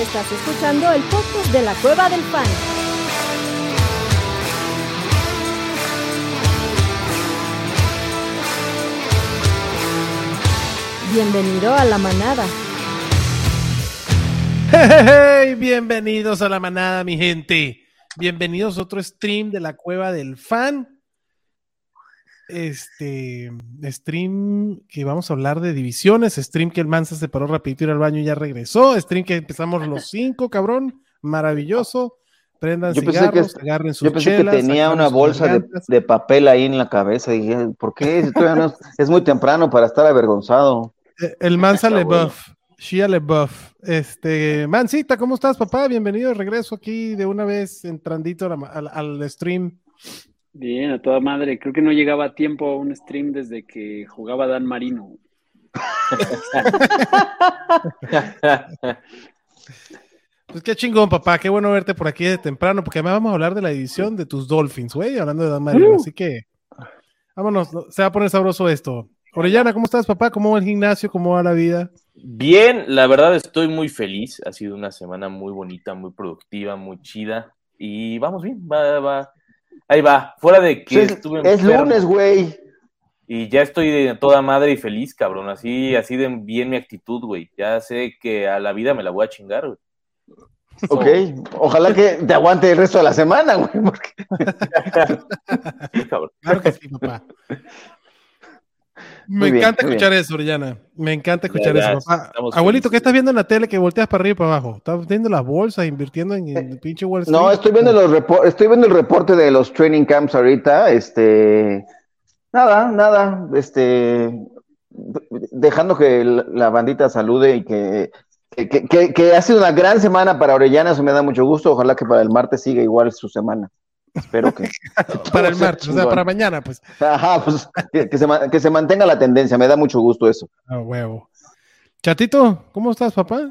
Estás escuchando el podcast de la Cueva del Fan. Bienvenido a la manada. Hey, bienvenidos a la manada, mi gente. Bienvenidos a otro stream de la Cueva del Fan este stream que vamos a hablar de divisiones, stream que el Mansa se paró rapidito ir al baño y ya regresó, stream que empezamos los cinco, cabrón, maravilloso. Prendan yo cigarros, pensé que, agarren sus Yo pensé chelas, que tenía una bolsa de, de, papel ahí en la cabeza y dije, ¿por qué? Si todavía no es, es, muy temprano para estar avergonzado. Eh, El Mansa le buff, Shia le buff. Este, Mancita, ¿cómo estás, papá? Bienvenido, regreso aquí de una vez entrandito al, al, al stream. Bien, a toda madre. Creo que no llegaba a tiempo a un stream desde que jugaba Dan Marino. pues qué chingón, papá. Qué bueno verte por aquí de temprano, porque además vamos a hablar de la edición de tus Dolphins, güey, hablando de Dan Marino. Uh. Así que vámonos, se va a poner sabroso esto. Orellana, ¿cómo estás, papá? ¿Cómo va el gimnasio? ¿Cómo va la vida? Bien, la verdad estoy muy feliz. Ha sido una semana muy bonita, muy productiva, muy chida. Y vamos bien, va, va Ahí va, fuera de que es, estuve Es lunes, güey. Y ya estoy de toda madre y feliz, cabrón. Así, así de bien mi actitud, güey. Ya sé que a la vida me la voy a chingar, güey. Ok, ojalá que te aguante el resto de la semana, güey. Porque... claro que sí, papá. Me encanta escuchar bien. eso, Orellana. Me encanta escuchar eso, papá. Abuelito, felices. ¿qué estás viendo en la tele que volteas para arriba y para abajo? ¿Estás viendo las bolsas, invirtiendo en el pinche Wall Street? No, estoy viendo, los estoy viendo el reporte de los training camps ahorita. Este. Nada, nada. Este. Dejando que la bandita salude y que, que, que, que ha sido una gran semana para Orellana, eso me da mucho gusto. Ojalá que para el martes siga igual su semana. Espero que. para el martes, o sea, para mañana, pues. Ajá, pues que, que, se, que, se, mantenga la tendencia, me da mucho gusto eso. A oh, huevo. Chatito, ¿cómo estás, papá?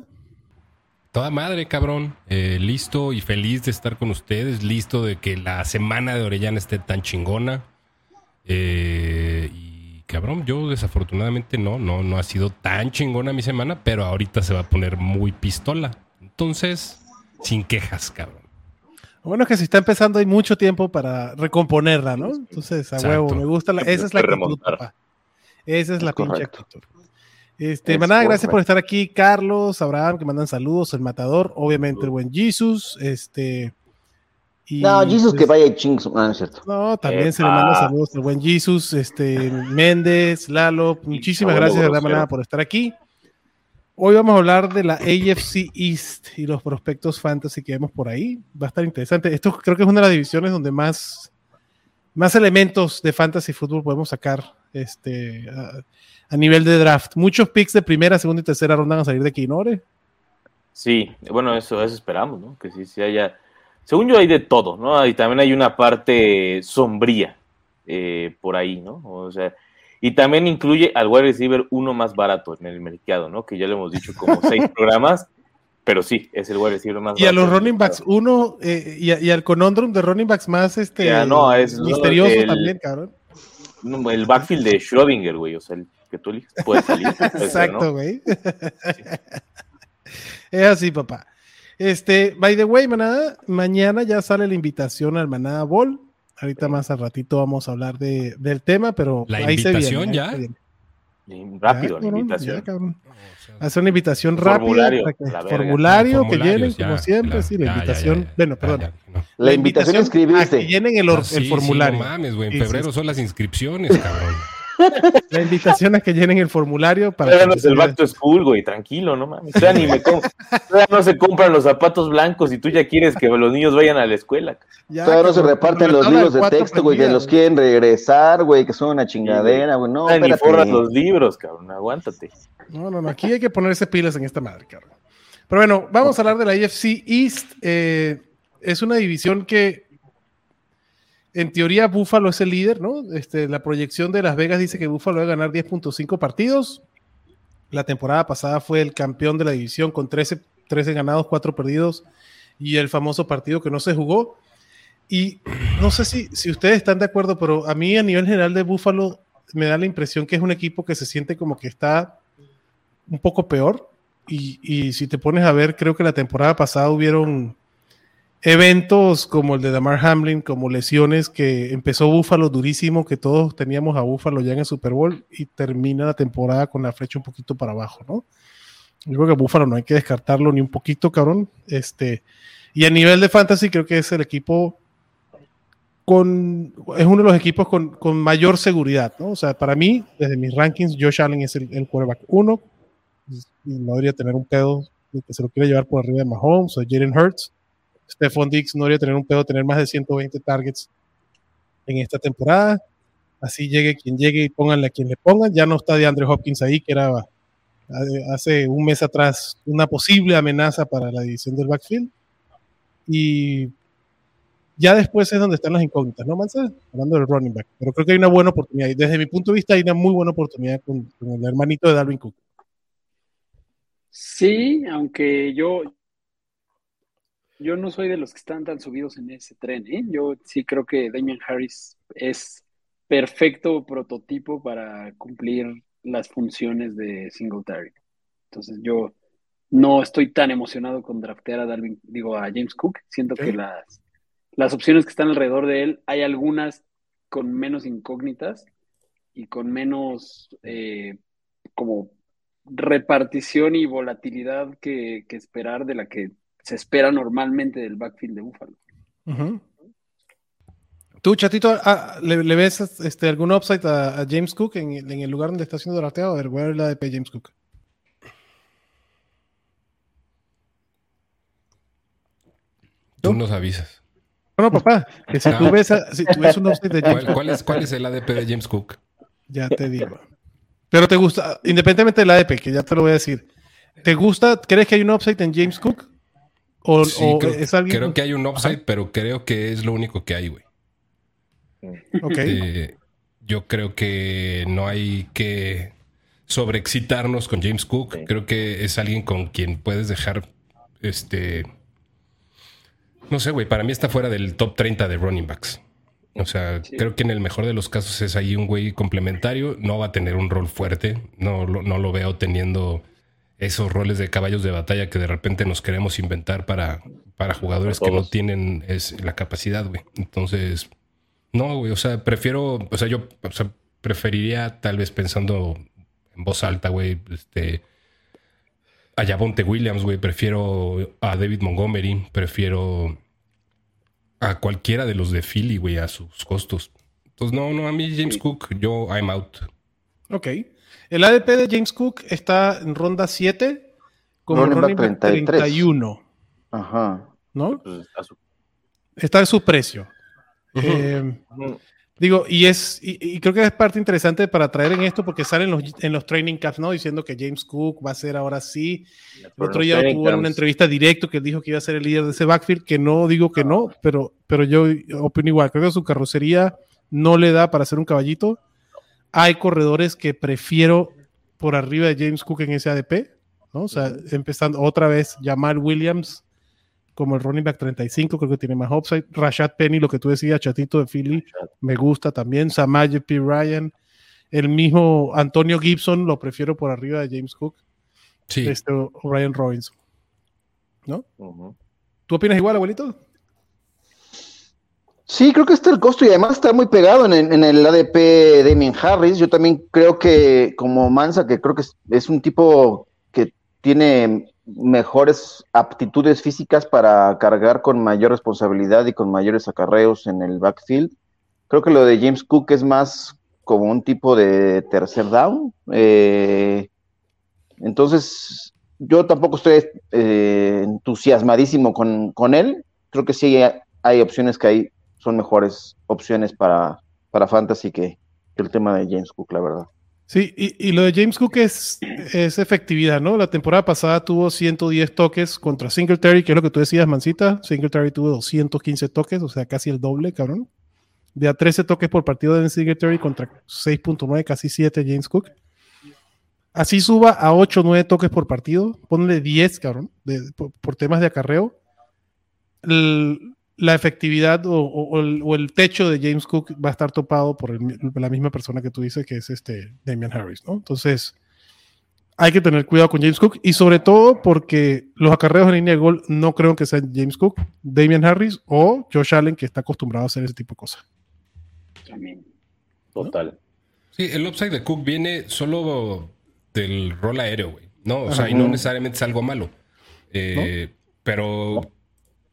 Toda madre, cabrón. Eh, listo y feliz de estar con ustedes. Listo de que la semana de Orellana esté tan chingona. Eh, y cabrón, yo desafortunadamente no, no, no ha sido tan chingona mi semana, pero ahorita se va a poner muy pistola. Entonces, sin quejas, cabrón. Bueno, que si está empezando hay mucho tiempo para recomponerla, ¿no? Entonces, a Exacto. huevo, me gusta la, esa es la actitud, papá. Esa es la pinche actitud. Este, es manada, gracias por estar aquí, Carlos, Abraham, que mandan saludos, el matador, obviamente el buen Jesus, este. Y, no, Jesus pues, que vaya chingos, no, no es cierto. No, también eh, se le manda saludos al buen Jesus, este, Méndez, Lalo, muchísimas gracias, de manada, por estar aquí. Hoy vamos a hablar de la AFC East y los prospectos fantasy que vemos por ahí. Va a estar interesante. Esto creo que es una de las divisiones donde más, más elementos de fantasy fútbol podemos sacar este, a, nivel de draft. Muchos picks de primera, segunda y tercera ronda van a salir de Quinore. Sí, bueno, eso, eso esperamos, ¿no? Que sí, sí haya. Según yo, hay de todo, ¿no? Y también hay una parte sombría eh, por ahí, ¿no? O sea y también incluye al wide receiver uno más barato en el mercado, ¿no? Que ya lo hemos dicho como seis programas, pero sí, es el wide receiver más y barato. Y a los running backs uno, eh, y, a, y, al conundrum de running backs más este ya, no, es, misterioso el, también, cabrón. El backfield de Schrödinger, güey, o sea, el que tú eliges puede salir. Puede Exacto, güey. ¿no? Sí. es así, papá. Este, by the way, manada, mañana ya sale la invitación al Manada Ball Ahorita más al ratito vamos a hablar de, del tema, pero la ahí invitación se ya. viene, Rápido, ya, la invitación. Ya. Hacer una invitación rápida. Que, formulario que llenen, ya, como siempre. claro, sí, la invitación. ya, ya, bueno, perdón. ya, no. La invitación a inscribirse. A que llenen el, or- Ah, sí, el formulario. Sí, no mames, güey. En Sí, febrero sí, son las inscripciones, cabrón. La invitación a que llenen el formulario para. Todavía no es el back to school, güey, tranquilo, no mames. Todavía, ni me com- todavía no se compran los zapatos blancos y tú ya quieres que los niños vayan a la escuela. Ya, Todavía no se reparten los libros de texto, güey, que los quieren regresar, güey, que son una chingadera, güey. No, Todavía ni forras los libros, cabrón, aguántate. No, no, no. Aquí hay que ponerse pilas en esta madre, cabrón. Pero bueno, vamos a hablar de la AFC East. Eh, es una división que, en teoría, Buffalo es el líder, ¿no? Este, la proyección de Las Vegas dice que Buffalo va a ganar 10.5 partidos. La temporada pasada fue el campeón de la división con 13, 13 ganados, 4 perdidos y el famoso partido que no se jugó. Y no sé si, si ustedes están de acuerdo, pero a mí a nivel general de Buffalo me da la impresión que es un equipo que se siente como que está un poco peor Y, y si te pones a ver, creo que la temporada pasada hubieron eventos como el de Damar Hamlin, como lesiones que empezó Búfalo durísimo, que todos teníamos a Búfalo ya en el Super Bowl y termina la temporada con la flecha un poquito para abajo, ¿no? Yo creo que Búfalo no hay que descartarlo ni un poquito, cabrón. Este, y a nivel de fantasy creo que es el equipo con, es uno de los equipos con, con mayor seguridad, ¿no? O sea, para mí, desde mis rankings, Josh Allen es el, el quarterback uno, y no debería tener un pedo que se lo quiera llevar por arriba de Mahomes o Jaden Hurts. Stephon Dix no debería tener un pedo tener más de 120 targets en esta temporada. Así llegue quien llegue y pónganle a quien le pongan. Ya no está de Andre Hopkins ahí, que era hace un mes atrás una posible amenaza para la división del backfield. Y ya después es donde están las incógnitas, ¿no, Mansa? Hablando del running back. Pero creo que hay una buena oportunidad. Y desde mi punto de vista hay una muy buena oportunidad con, con el hermanito de Dalvin Cook. Sí, aunque yo, yo no soy de los que están tan subidos en ese tren, ¿eh? Yo sí creo que Damian Harris es perfecto prototipo para cumplir las funciones de Singletary. Entonces yo no estoy tan emocionado con draftear a Dalvin, digo a James Cook. Siento Sí. que las, las opciones que están alrededor de él, hay algunas con menos incógnitas y con menos eh, como repartición y volatilidad que, que esperar de la que se espera normalmente del backfield de Buffalo. Ujú. ¿Tú, Chatito, ah, ¿le, le ves este, algún upside a, a James Cook en, en el lugar donde está siendo drafteado? A ver, voy a ver la ADP James Cook. Tú nos avisas. Bueno, papá, que si tú ves, a- si tú ves un upside de James ¿Cuál, cuál es, ¿Cuál es el ADP de James Cook? Ya te digo. Pero te gusta, independientemente del ADP, que ya te lo voy a decir, ¿te gusta, crees que hay un upside en James Cook? ¿O, Sí, o creo, es alguien? creo que hay un upside, pero creo que es lo único que hay, güey. Ok. Eh, yo creo que no hay que sobreexcitarnos con James Cook. Sí. Creo que es alguien con quien puedes dejar, este, no sé, güey, para mí está fuera del top 30 de running backs. O sea, Sí. creo que en el mejor de los casos es ahí un güey complementario. No va a tener un rol fuerte. No, no lo veo teniendo esos roles de caballos de batalla que de repente nos queremos inventar para, para jugadores Para que no tienen es, la capacidad, güey. Entonces, no, güey. O sea, prefiero, o sea, yo o sea, preferiría tal vez pensando en voz alta, güey, este, a Javonte Williams, güey. Prefiero a David Montgomery. Prefiero a cualquiera de los de Philly, güey, a sus costos. Entonces, no, no, a mí James. Cook, yo I'm out. Ok. El ADP de James Cook está en ronda 7 como Running running, back back 33. 31, Ajá. ¿no? Pues, a su- Está en su precio. Eh, digo, y es y, y creo que es parte interesante para traer en esto porque salen los, en los training camps, ¿no? Diciendo que James Cook va a ser ahora sí. El Pero otro día tuvo en una camps- entrevista directo que él dijo que iba a ser el líder de ese backfield, que no digo que no, pero, pero yo opino igual. Creo que su carrocería no le da para ser un caballito. Hay corredores que prefiero por arriba de James Cook en ese ADP, ¿no? O sea, empezando otra vez, Jamal Williams como el running back 35, creo que tiene más upside. Rashad Penny, lo que tú decías, chatito de Philly, me gusta también. Samaje P. Ryan, el mismo Antonio Gibson, lo prefiero por arriba de James Cook Sí, este, Ryan Robinson. ¿No? ¿Tú opinas igual, abuelito? Sí, creo que está el costo y además está muy pegado en, el- ADP de Damien Harris. Yo también creo que, como Mansa, que creo que es, un tipo que tiene mejores aptitudes físicas para cargar con mayor responsabilidad y con mayores acarreos en el backfield. Creo que lo de James Cook es más como un tipo de tercer down. Eh, entonces, yo tampoco estoy eh, entusiasmadísimo con, con él. Creo que sí hay opciones que hay son mejores opciones para, para Fantasy que, que el tema de James Cook, la verdad. Sí, y, y lo de James Cook es, es efectividad, ¿no? La temporada pasada tuvo 110 toques contra Singletary, que es lo que tú decías, Mancita. Singletary tuvo 215 toques, o sea, casi el doble, cabrón. De a 13 toques por partido de Singletary contra 6.9, casi 7 James Cook. Así suba a 8 o 9 toques por partido, ponle 10, cabrón, por, por temas de acarreo. El- la efectividad o, o- o el, o el techo de James Cook va a estar topado por el la misma persona que tú dices, que es este Damian Harris, ¿no? Entonces, hay que tener cuidado con James Cook y sobre todo porque los acarreos en línea de gol no creo que sean James Cook, Damian Harris o Josh Allen que está acostumbrado a hacer ese tipo de cosas. También. Total. Sí, el upside de Cook viene solo del rol aéreo, güey. No, o sea, y no necesariamente es algo malo. Eh, Pero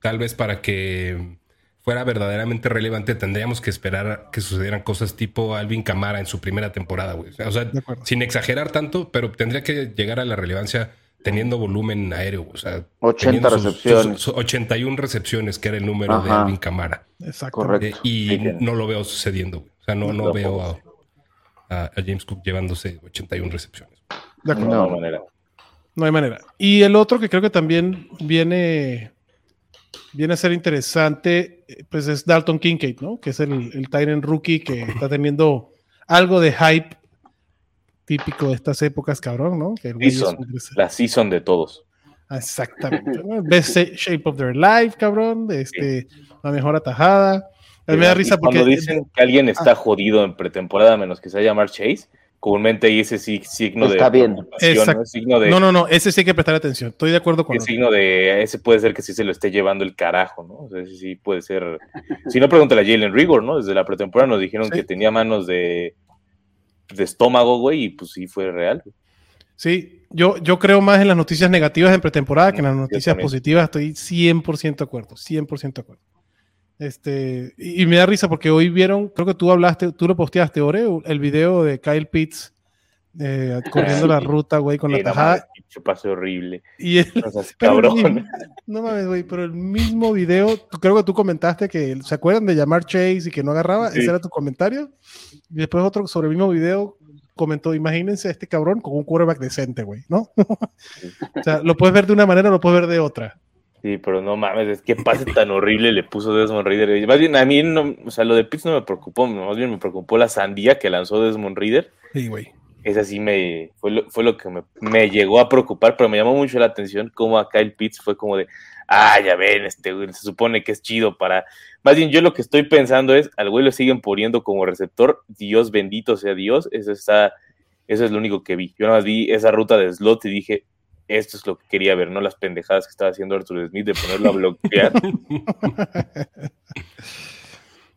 tal vez para que fuera verdaderamente relevante, tendríamos que esperar que sucedieran cosas tipo Alvin Camara en su primera temporada, güey. O sea, sin exagerar tanto, pero tendría que llegar a la relevancia teniendo volumen aéreo. O sea, 80 teniendo sus- recepciones. sus 81 recepciones, que era el número de. Alvin Camara. Exacto. Correcto. Eh, y Sí, no lo veo sucediendo. güey. O sea, no, no No, veo a, a- a James Cook llevándose 81 recepciones. De acuerdo. No, No. hay manera. No hay manera. Y el otro que creo que también viene, viene a ser interesante, eh, pues es Dalton Kincaid, ¿no? Que es el, el Tyrant rookie que está teniendo algo de hype típico de estas épocas, cabrón, ¿no? Que el Season, la season de todos. Exactamente. ¿no? Best shape of their life, cabrón. Este, La mejor atajada. A mí me da risa porque. Cuando dicen que alguien está Ah. jodido en pretemporada, menos que sea llamar Chase, comúnmente hay ese sí- signo Está de bien. Exacto. ¿no? signo de No, no, no. Ese sí hay que prestar atención. Estoy de acuerdo con el signo de ese puede ser que sí se lo esté llevando el carajo, ¿no? O sea, ese sí puede ser. Si no, pregúntale a Jalen Rigor, ¿no? Desde la pretemporada nos dijeron Sí. que tenía manos de, de estómago, güey, y pues sí fue real. Sí, yo, yo creo más en las noticias negativas en pretemporada que en las noticias positivas. Estoy 100% de acuerdo, 100% de acuerdo. Este, y, y me da risa porque hoy vieron, creo que tú hablaste, tú lo posteaste, Ore, el video de Kyle Pitts eh, corriendo la ruta, güey, con Sí, la tajada. pase horrible. Y el, O sea, es pero el cabrón. no mames, güey, pero el mismo video, tú- creo que tú comentaste que, ¿se acuerdan de llamar Chase y que no agarraba? Sí. Ese era tu comentario. Y después otro sobre el mismo video comentó, imagínense a este cabrón con un quarterback decente, güey, ¿no? o sea, lo puedes ver de una manera, lo puedes ver de otra. Sí, pero no mames, es que pase tan horrible le puso Desmond Reader. Más bien, a mí, no, o sea, lo de Pitts no me preocupó, más bien me preocupó la sandía que lanzó Desmond Reader. Sí, güey. Esa sí me, fue lo, fue lo que me, me llegó a preocupar, pero me llamó mucho la atención cómo a Kyle Pitts fue como de, ah, ya ven, este güey, se supone que es chido para... Más bien, yo lo que estoy pensando es, al güey lo siguen poniendo como receptor, Dios bendito sea Dios, eso está, eso es lo único que vi. Yo nada más vi esa ruta de slot y dije, esto es lo que quería ver, no las pendejadas que estaba haciendo Arthur Smith de ponerlo a bloquear.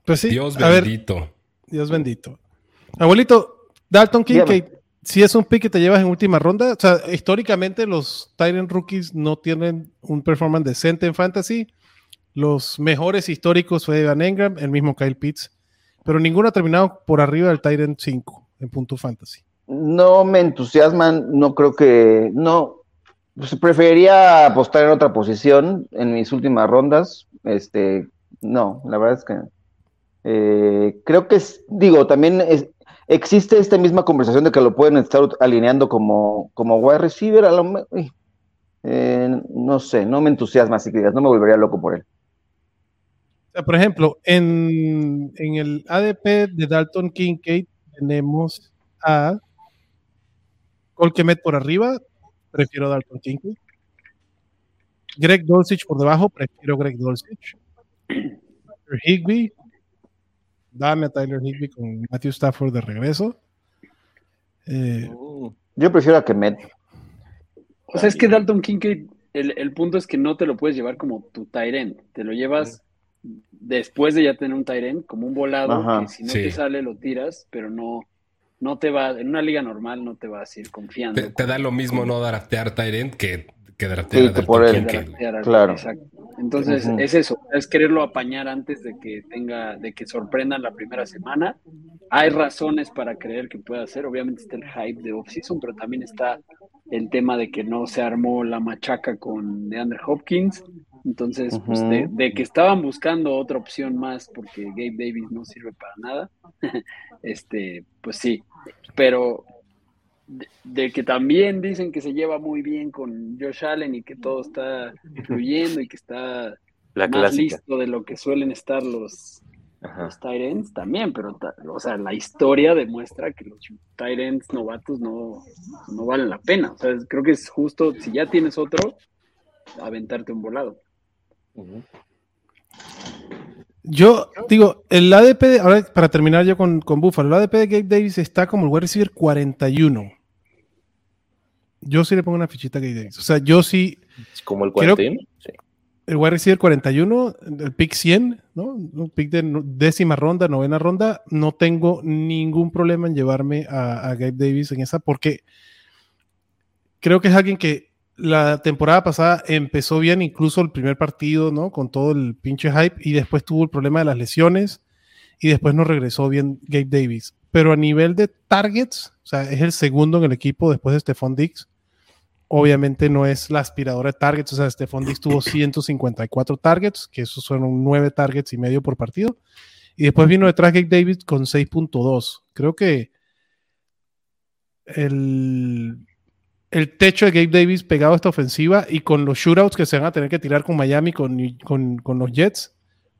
Pues sí, Dios a ver, bendito. Dios bendito. Abuelito, Dalton Kincaid, si es un pick que te llevas en última ronda, o sea, históricamente los Tyrant rookies no tienen un performance decente en fantasy. Los mejores históricos fue Evan Engram, el mismo Kyle Pitts, pero ninguno ha terminado por arriba del Tyrant 5 en punto fantasy. No me entusiasman, no creo que, no, pues preferiría apostar en otra posición en mis últimas rondas, este, no, la verdad es que eh, creo que es, digo, también es- existe esta misma conversación de que lo pueden estar alineando como, como wide receiver, a lo eh, no sé, no me entusiasma, así que no me volvería loco por él. Por ejemplo, en, en el ADP de Dalton Kincaid tenemos a Colquemet por arriba, prefiero Dalton Kincaid. Greg Dulcich por debajo, prefiero Greg Dulcich. Tyler Higby, dame a Tyler Higby con Matthew Stafford de regreso. Eh, Yo prefiero a Kemet. O sea, es que Dalton Kincaid, el, el punto es que no te lo puedes llevar como tu Tyren, te lo llevas después de ya tener un Tyren, como un volado, Ajá, que si no sí. te sale lo tiras, pero no, no te va, en una liga normal no te vas a ir confiando. Te, te da lo mismo no draftear Tyrant que, que draftear Sí, a que por él. Güey. Draftear al- Claro. exacto. Entonces, es eso, es quererlo apañar antes de que tenga, de que sorprendan la primera semana. Hay razones para creer que pueda ser, obviamente está el hype de offseason, pero también está el tema de que no se armó la machaca con DeAndre Hopkins. Entonces, pues de, de que estaban buscando otra opción más porque Gabe Davis no sirve para nada, este, pues sí, pero de, de que también dicen que se lleva muy bien con Josh Allen y que todo está fluyendo y que está La más clásica. listo de lo que suelen estar los, los tight ends también, pero ta- o sea, la historia demuestra que los tight ends novatos no, no valen la pena. O sea, creo que es justo, si ya tienes otro, aventarte un volado. Yo digo, el ADP, de- ahora para terminar yo con, con Buffalo, el ADP de Gabe Davis está como el wide receiver 41. yo sí le pongo una fichita a Gabe Davis. O sea, yo sí, Como el Creo- 41. Sí. el wide receiver 41, el pick 100, ¿no? Un pick de décima ronda, novena ronda, no tengo ningún problema en llevarme a, a Gabe Davis en esa porque creo que es alguien que la temporada pasada empezó bien, incluso el primer partido, ¿no? Con todo el pinche hype y después tuvo el problema de las lesiones y después no regresó bien Gabe Davis. Pero a nivel de targets, o sea, es el segundo en el equipo después de Stephon Diggs. Obviamente no es la aspiradora de targets, o sea, Stephon Diggs tuvo 154 targets, que esos fueron 9 targets y medio por partido. Y después vino detrás Gabe Davis con 6.2. Creo que el, el techo de Gabe Davis pegado a esta ofensiva y con los shootouts que se van a tener que tirar con Miami, con, con, con los Jets,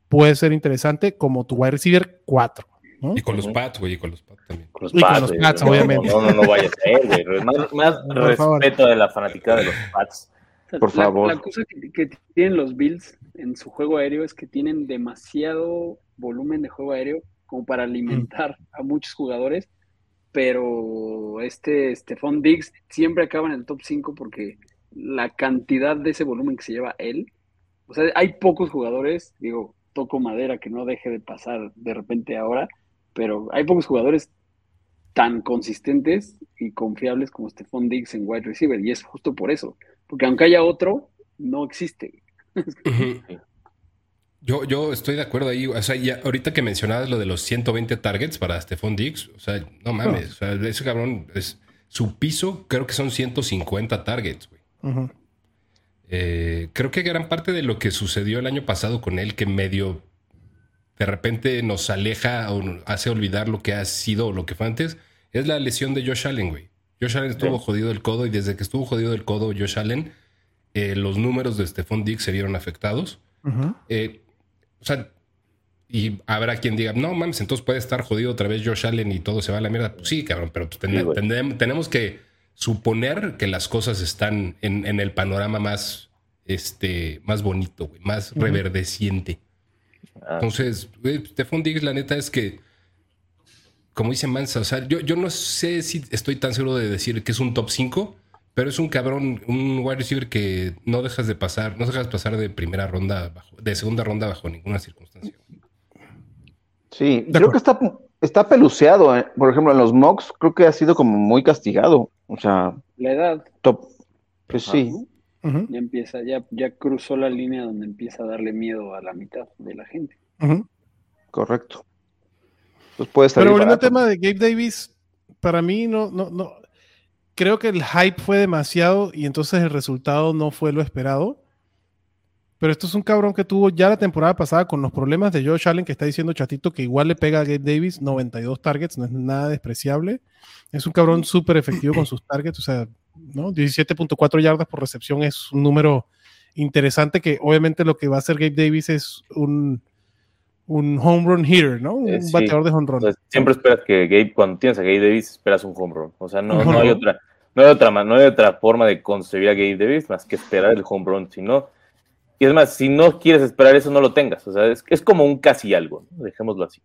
puede ser interesante como tu wide receiver 4. ¿no? Y con los. Pats, güey, y con los Pats también. Con los Y con Pats, los güey. Pats, No, obviamente. No, no, no vaya a ser, güey. Más, más Por favor. respeto de la fanaticada de los Pats. O sea, Por la- favor. La, cosa que, que tienen los Bills en su juego aéreo es que tienen demasiado volumen de juego aéreo como para alimentar a muchos jugadores, pero este Stephon Diggs siempre acaba en el top 5 porque la cantidad de ese volumen que se lleva él, o sea, hay pocos jugadores, digo, toco madera que no deje de pasar de repente ahora, pero hay pocos jugadores tan consistentes y confiables como Stephon Diggs en wide receiver, y es justo por eso, porque aunque haya otro, no existe. Yo, yo estoy de acuerdo ahí. O sea, ya ahorita que mencionabas lo de los 120 targets para Stephon Diggs, o sea, no mames. O sea, ese cabrón es su piso, creo que son 150 targets, güey. Eh, creo que gran parte de lo que sucedió el año pasado con él, que medio de repente nos aleja o hace olvidar lo que ha sido o lo que fue antes, es la lesión de Josh Allen, güey. Josh Allen estuvo Sí. jodido del codo y desde que estuvo jodido del codo Josh Allen, eh, los números de Stephon Diggs se vieron afectados. Eh, o sea, y habrá quien diga, no mames, entonces puede estar jodido otra vez Josh Allen y todo se va a la mierda. Pues sí, cabrón, pero pues ten- Sí, tenemos que suponer que las cosas están en, en el panorama más, este, más bonito, güey, más reverdeciente. Ah, Entonces, güey, Stephon Diggs, la neta es que, como dice Mansa, o sea, yo, yo no sé si estoy tan seguro de decir que es un top 5, pero es un cabrón, un wide receiver que no dejas de pasar, no dejas pasar de primera ronda, bajo, de segunda ronda bajo ninguna circunstancia. Sí, De creo acuerdo. que está, está peluceado. eh. Por ejemplo, en los mocks creo que ha sido como muy castigado. O sea, La edad top. Pues Ajá. sí. Ya empieza, ya, ya cruzó la línea donde empieza a darle miedo a la mitad de la gente. Correcto. Pues puede salir Pero volviendo al tema de Gabe Davis, para mí no, no, no. Creo que el hype fue demasiado y entonces el resultado no fue lo esperado. Pero esto es un cabrón que tuvo ya la temporada pasada con los problemas de Josh Allen, que está diciendo Chatito que igual le pega a Gabe Davis 92 targets, no es nada despreciable. Es un cabrón súper efectivo con sus targets, o sea, ¿no? 17.4 yardas por recepción es un número interesante que obviamente lo que va a hacer Gabe Davis es un, un home run hitter, ¿no? Un Eh, sí. bateador de home run. Siempre esperas que Gabe, cuando tienes a Gabe Davis, esperas un home run. O sea, no, no hay otra, no hay otra, no hay otra forma de concebir a Gabe Davis más que esperar el home run. Si no, y es más, si no quieres esperar eso, no lo tengas. O sea, es, es como un casi algo, ¿no? dejémoslo así.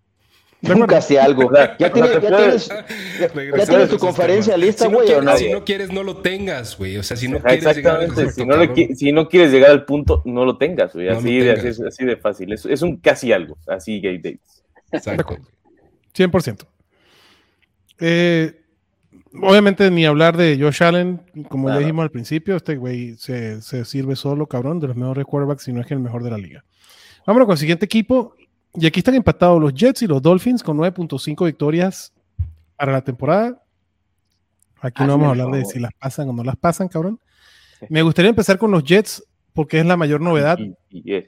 Acuerdo. Casi algo. Ya tienes, te ya puedes- tienes, ya, ya Regresando tienes a tu conferencia lista, Si no, güey, ¿o quieres, no? si no quieres, no lo tengas, güey. O sea, si no Ajá, quieres llegar al Exactamente, correcto, si no, si no quieres llegar al punto, no lo tengas, güey. Así, de, así, tengas. así de fácil. Es, es un casi algo, así Gabe Davis. Exacto. 100%. Eh, obviamente ni hablar de Josh Allen, como ya Nada. dijimos al principio, este güey se, se sirve solo, cabrón, de los mejores quarterbacks, si no es que el mejor de la liga. Vámonos con el siguiente equipo. Y aquí están empatados los Jets y los Dolphins con 9.5 victorias para la temporada. Aquí no vamos a hablar de si las pasan o no las pasan, cabrón. Me gustaría empezar con los Jets porque es la mayor novedad. Y.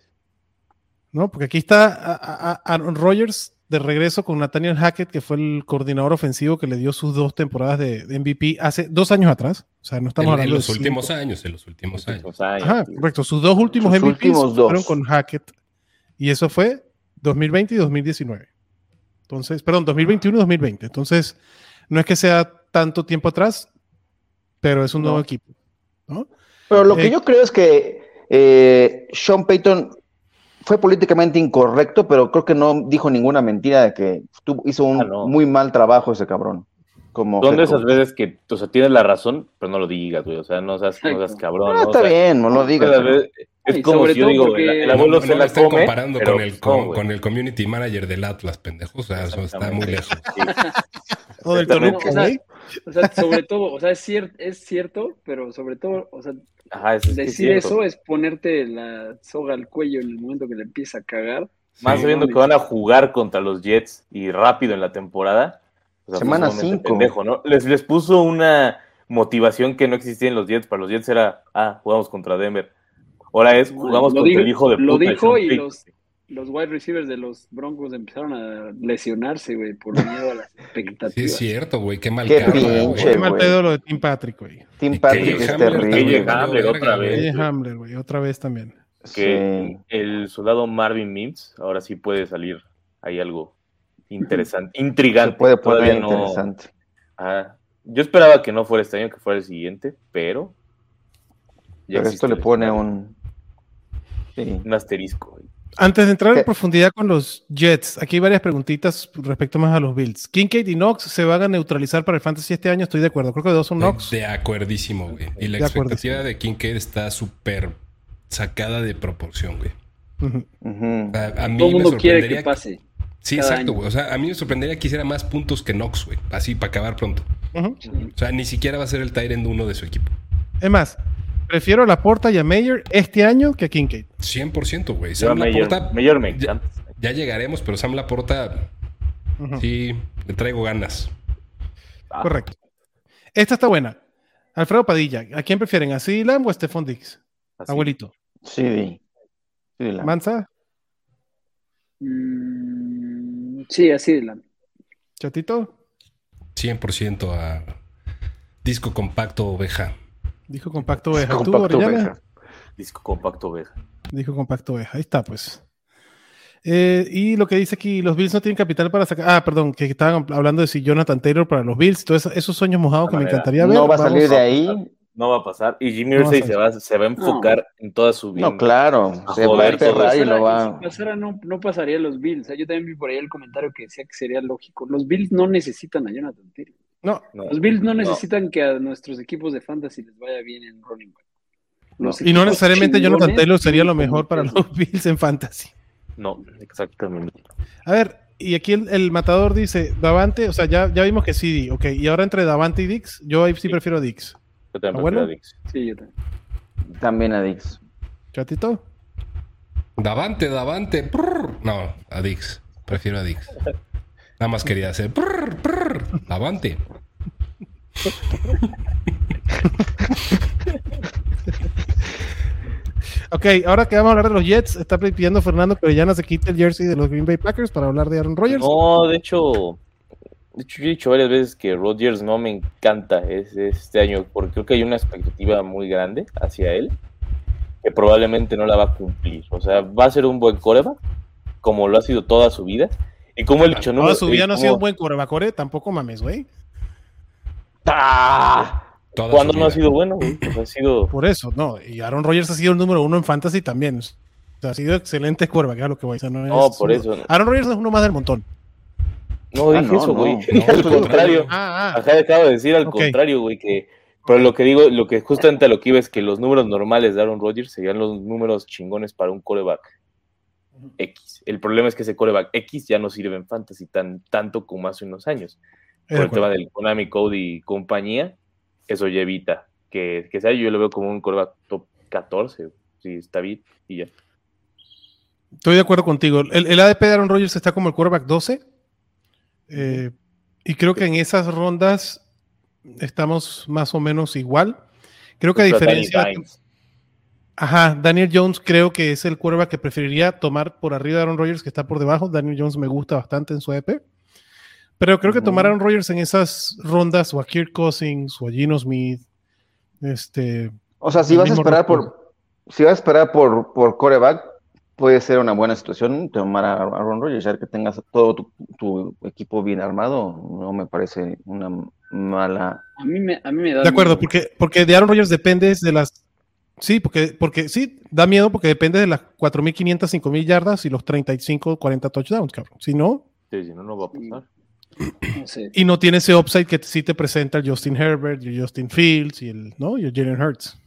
¿no? Porque aquí está Aaron Rodgers de regreso con Nathaniel Hackett, que fue el coordinador ofensivo que le dio sus dos temporadas de, de MVP hace dos años atrás. O sea, no estamos En, en hablando los de últimos cinco. años, en los últimos años. Ajá, correcto. Sus dos últimos Sus MVPs últimos dos. fueron con Hackett. Y eso fue 2020 y 2019. Entonces, perdón, 2021 y 2020. Entonces, no es que sea tanto tiempo atrás, pero es un nuevo No. equipo. ¿no? Pero lo que Eh, yo creo es que eh, Sean Payton fue políticamente incorrecto, pero creo que no dijo ninguna mentira de que hizo un Ah, no. muy mal trabajo ese cabrón. como Son de head esas veces que, o sea, tienes la razón, pero no lo digas, güey. O sea, no seas, no seas Exacto. cabrón. ¿no? O está sea, bien, no lo digas. es como si yo digo, porque- el, el No, abuelo no se la estén come. comparando pero con el, con, con el community manager del Atlas, pendejos. O sea, eso está muy lejos. Sí. O del O sea. O sea, sobre todo, o sea, es cierto, es cierto, pero sobre todo, o sea, Ajá, es, es que es decir eso es ponerte la soga al cuello en el momento que le empieza a cagar. Más Sí, sabiendo no, que van a jugar contra los Jets y rápido en la temporada. o sea, Semana fue sumamente cinco. pendejo, ¿no? Les, les puso una motivación que no existía en los Jets. Para los Jets era, ah, jugamos contra Denver. Ahora es, jugamos Lo contra dijo- el hijo de puta. Lo dijo y los, los wide receivers de los Broncos empezaron a lesionarse, güey, por miedo a las Sí, expectativas. es cierto, güey. Qué mal Qué pinche. Qué mal pedo lo de Tim Patrick, güey. Tim Patrick es Hamler terrible. KJ Hamler otra vez. Hamler, güey, otra vez también. que Sí. el soldado Marvin Mims ahora sí puede salir ahí algo interesante, intrigante. Se puede poner Todavía no- interesante. Ajá. Yo esperaba que no fuera este año, que fuera el siguiente, pero ya Pero esto le pone un. Sí. un asterisco. Antes de entrar en profundidad con los Jets, aquí hay varias preguntitas respecto más a los Bills. Kincaid y Knox se van a neutralizar para el Fantasy este año, estoy de acuerdo. Creo que dos son Knox. De acuerdísimo, güey. Y la De expectativa de Kincaid está súper sacada de proporción, güey. A, a mí Todo el me mundo quiere sorprendería que pase. Sí, exacto, güey. O sea, a mí me sorprendería que hiciera más puntos que Knox, güey. Así, para acabar pronto. O sea, ni siquiera va a ser el Tyrant uno de su equipo. Es más, prefiero a Laporta y a Mayer este año que a Kincaid. 100%, güey. A Sam Mayor, Laporta, Mayor me ya, llegaremos, pero Sam Laporta, Ujú. sí, le traigo ganas. Ah, Correcto. Esta está buena. Alfredo Padilla, ¿a quién prefieren? ¿A CeeDee Lamb o a Stephon Dix? así. Abuelito. Sí. Sí, la- Mansa, Mm, sí, así de la. Chatito, 100% a disco compacto oveja. Dijo compacto oveja. ¿Tú, Compacto Orellana? oveja. Disco compacto oveja. Dijo compacto oveja. Ahí está, pues. Eh, y lo que dice aquí, los Bills no tienen capital para sacar. Ah, perdón, que estaban hablando de si Jonathan Taylor para los Bills. Todos esos sueños mojados que me encantaría ver. No va a salir de ahí. No va a pasar. Y Jimmy No Irsay se va, se va a enfocar en toda su vida. No, claro. A Se va a enterrar y lo va. Si pasara, no, no pasaría a los Bills. Yo también vi por ahí el comentario que decía que sería lógico. Los Bills no necesitan a Jonathan Taylor. No, No. Los Bills no necesitan que a nuestros equipos de fantasy les vaya bien en running back. Los y no necesariamente Jonathan Taylor sería lo mejor para los Bills en fantasy. No, exactamente. A ver, y aquí el, el matador dice, Davante, o sea, ya, ya vimos que sí, ok, y ahora entre Davante y Dix, yo ahí sí, Sí. prefiero a Dix. Yo también prefiero a Dix. Sí, yo también. También a Dix. Chatito, Davante, Davante. No, a Dix. Prefiero a Dix. Nada más quería hacer. prrr, prrr. Davante. ok, ahora que vamos a hablar de los Jets, está pidiendo Fernando que Orellana se quite el jersey de los Green Bay Packers para hablar de Aaron Rodgers. No, de hecho, de hecho, yo he dicho varias veces que Rodgers no me encanta es- este año, porque creo que hay una expectativa muy grande hacia él, que probablemente no la va a cumplir. O sea, va a ser un buen coreback, como lo ha sido toda su vida. Y como el dicho, Toda su vida no ha sido un buen corebacore, tampoco mames, güey. ¡Ah! ¿Cuándo no ha sido bueno? O sea, ha sido... Por eso, no. Y Aaron Rodgers ha sido el número uno en fantasy también. O sea, ha sido excelente es lo que voy a decir. No, es por eso. Aaron Rodgers es uno más del montón. No Ah, dije no, eso, no. güey. No, al contrario. Ah, ah. Ajá, acabo de decir al Ok. contrario, güey, que... Pero lo que digo, lo que justamente a lo que iba es que los números normales de Aaron Rodgers serían los números chingones para un coreback X. El problema es que ese coreback X ya no sirve en fantasy tan, tanto como hace unos años. Por el tema del Konami Code y compañía, eso ya evita que, que sea. Yo lo veo como un coreback top 14, si está bien, y ya. Estoy de acuerdo contigo. El, el ADP de Aaron Rodgers está como el quarterback 12. eh, y creo que en esas rondas estamos más o menos igual. Creo que a diferencia. Ajá, Daniel Jones creo que es el quarterback que preferiría tomar por arriba de Aaron Rodgers, que está por debajo. Daniel Jones me gusta bastante en su EP. Pero creo que tomar a Aaron Rodgers en esas rondas, o a Kirk Cousins, o a Gino Smith, este, O sea, si vas a esperar por, si vas a esperar por, por coreback, puede ser una buena situación tomar a Aaron Rodgers, ya que tengas todo tu, tu equipo bien armado, no me parece una mala. A mí me, a mí me da. De acuerdo, miedo. porque, porque de Aaron Rodgers depende de las. Sí, porque, porque sí, da miedo porque depende de las 4.500, 5.000 yardas y los 35, 40 touchdowns, cabrón. Si no, Sí, si no, no va a pasar. No sé. Y no tiene ese upside que sí te presenta el Justin Herbert, y el Justin Fields y el, ¿no? y el Jalen Hurts.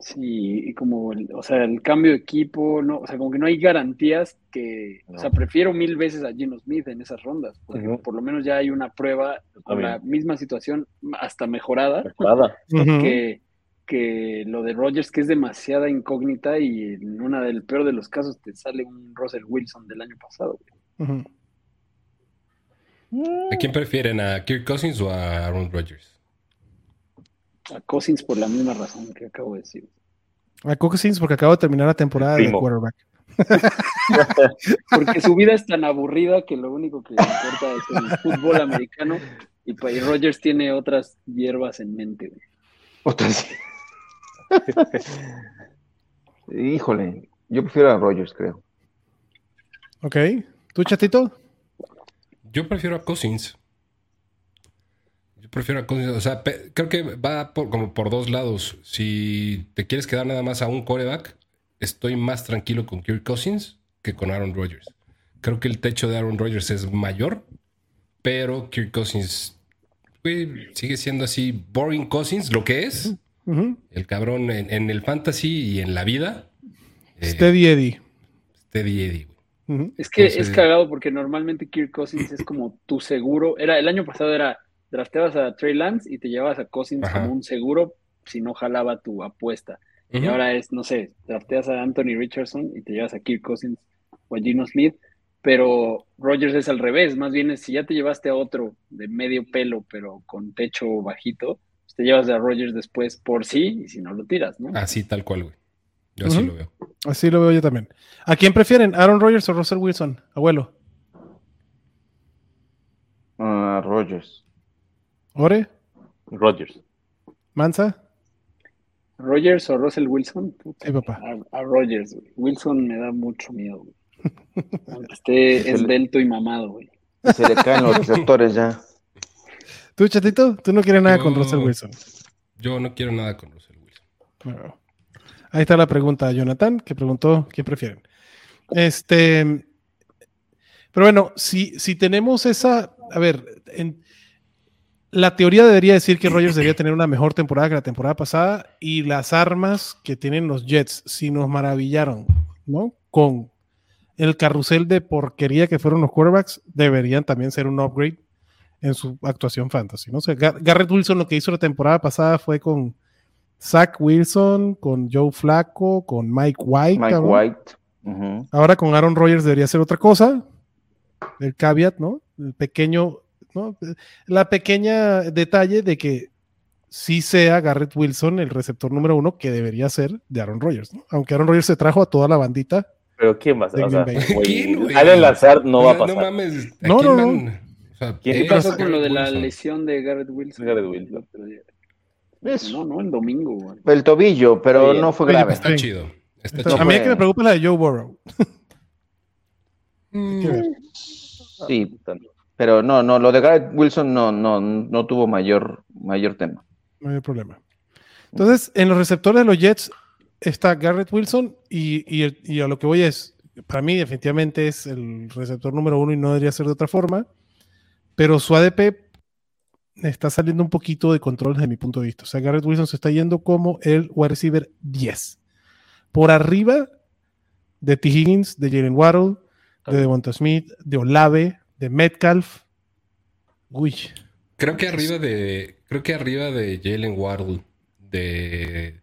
Sí, y como, el, o sea, el cambio de equipo, no, o sea, como que no hay garantías que, o sea, prefiero mil veces a Gino Smith en esas rondas, porque por lo menos ya hay una prueba con la misma situación, hasta mejorada, que, que lo de Rodgers, que es demasiada incógnita y en una del peor de los casos te sale un Russell Wilson del año pasado. güey. ¿A quién prefieren? ¿A Kirk Cousins o a Aaron Rodgers? A Cousins por la misma razón que acabo de decir. A Cousins porque acabo de terminar la temporada de Primo. quarterback. Porque su vida es tan aburrida que lo único que le importa es el fútbol americano y, y Rodgers tiene otras hierbas en mente. güey. Otras- Híjole, yo prefiero a Rogers, creo. Ok. ¿Tú, chatito? Yo prefiero a Cousins. Yo prefiero a Cousins. O sea, creo que va por- como por dos lados. Si te quieres quedar nada más a un coreback, estoy más tranquilo con Kirk Cousins que con Aaron Rodgers. Creo que el techo de Aaron Rodgers es mayor, pero Kirk Cousins güey, sigue siendo así boring Cousins, lo que es. El cabrón en, en el fantasy y en la vida. eh, Steady Eddie. Steady Eddie, güey. Ujú. Es que Entonces- es cagado porque normalmente Kirk Cousins es como tu seguro. Era el año pasado era drafteabas a Trey Lance y te llevabas a Cousins Ajá. como un seguro si no jalaba tu apuesta. Y ahora es, no sé, drafteas a Anthony Richardson y te llevas a Kirk Cousins o a Gino Smith, pero Rodgers es al revés, más bien es si ya te llevaste a otro de medio pelo pero con techo bajito, te llevas a Rodgers después por sí y si no lo tiras, ¿no? Así tal cual, güey. Yo así lo veo. Así lo veo yo también. ¿A quién prefieren? ¿Aaron Rodgers o Russell Wilson? Abuelo. A Rogers. ¿Ore? Rodgers. ¿Mansa? Rodgers o Russell Wilson, Puta, Sí, papá. A, a Rodgers, güey. Wilson me da mucho miedo, güey. Aunque esté esbelto y mamado, güey. Se le caen los receptores ya. ¿Tú, chatito? ¿Tú no quieres nada con Russell Wilson? Yo no quiero nada con Russell Wilson. Bueno, Ahí está la pregunta, Jonathan, que preguntó quién prefieren. Este, pero bueno, si, si tenemos esa, a ver, en, la teoría debería decir que Rogers debería tener una mejor temporada que la temporada pasada y las armas que tienen los Jets, si nos maravillaron, ¿no? Con el carrusel de porquería que fueron los quarterbacks, deberían también ser un upgrade en su actuación fantasy, ¿no? O sea, Gar- Garrett Wilson lo que hizo la temporada pasada fue con Zach Wilson, con Joe Flacco, con Mike White. Mike cabrón. White. Ahora con Aaron Rodgers debería ser otra cosa. El caveat, ¿no? El pequeño, ¿no? La pequeña detalle de que sí sea Garrett Wilson el receptor número uno que debería ser de Aaron Rodgers, ¿no? Aunque Aaron Rodgers se trajo a toda la bandita. Pero ¿quién va a De O sea. Allen Lazard no O va a sea, pasar. No mames. ¿a No, quién no, no. Sea, ¿Quién- es qué ¿Qué pasó con lo de la Wilson. lesión de Garrett Wilson? Garrett Wilson. No, no, el domingo, güey. el tobillo, pero Oye, no fue grave. Está chido. Está Entonces, chido. a mí que me preocupa es la de Joe Burrow. Mm. Sí, pero no, no, lo de Garrett Wilson no, no, no tuvo mayor, mayor tema. No hay problema. Entonces, en los receptores de los Jets está Garrett Wilson y, y y a lo que voy es, para mí definitivamente es el receptor número uno y no debería ser de otra forma, pero su ADP está saliendo un poquito de control desde mi punto de vista. O sea, Garrett Wilson se está yendo como el wide receiver 10. Por arriba de T. Higgins, de Jalen Waddle, de Devonta Smith, de Olave, de Metcalf. Uy, Creo que arriba de. Creo que arriba de Jalen Waddle, de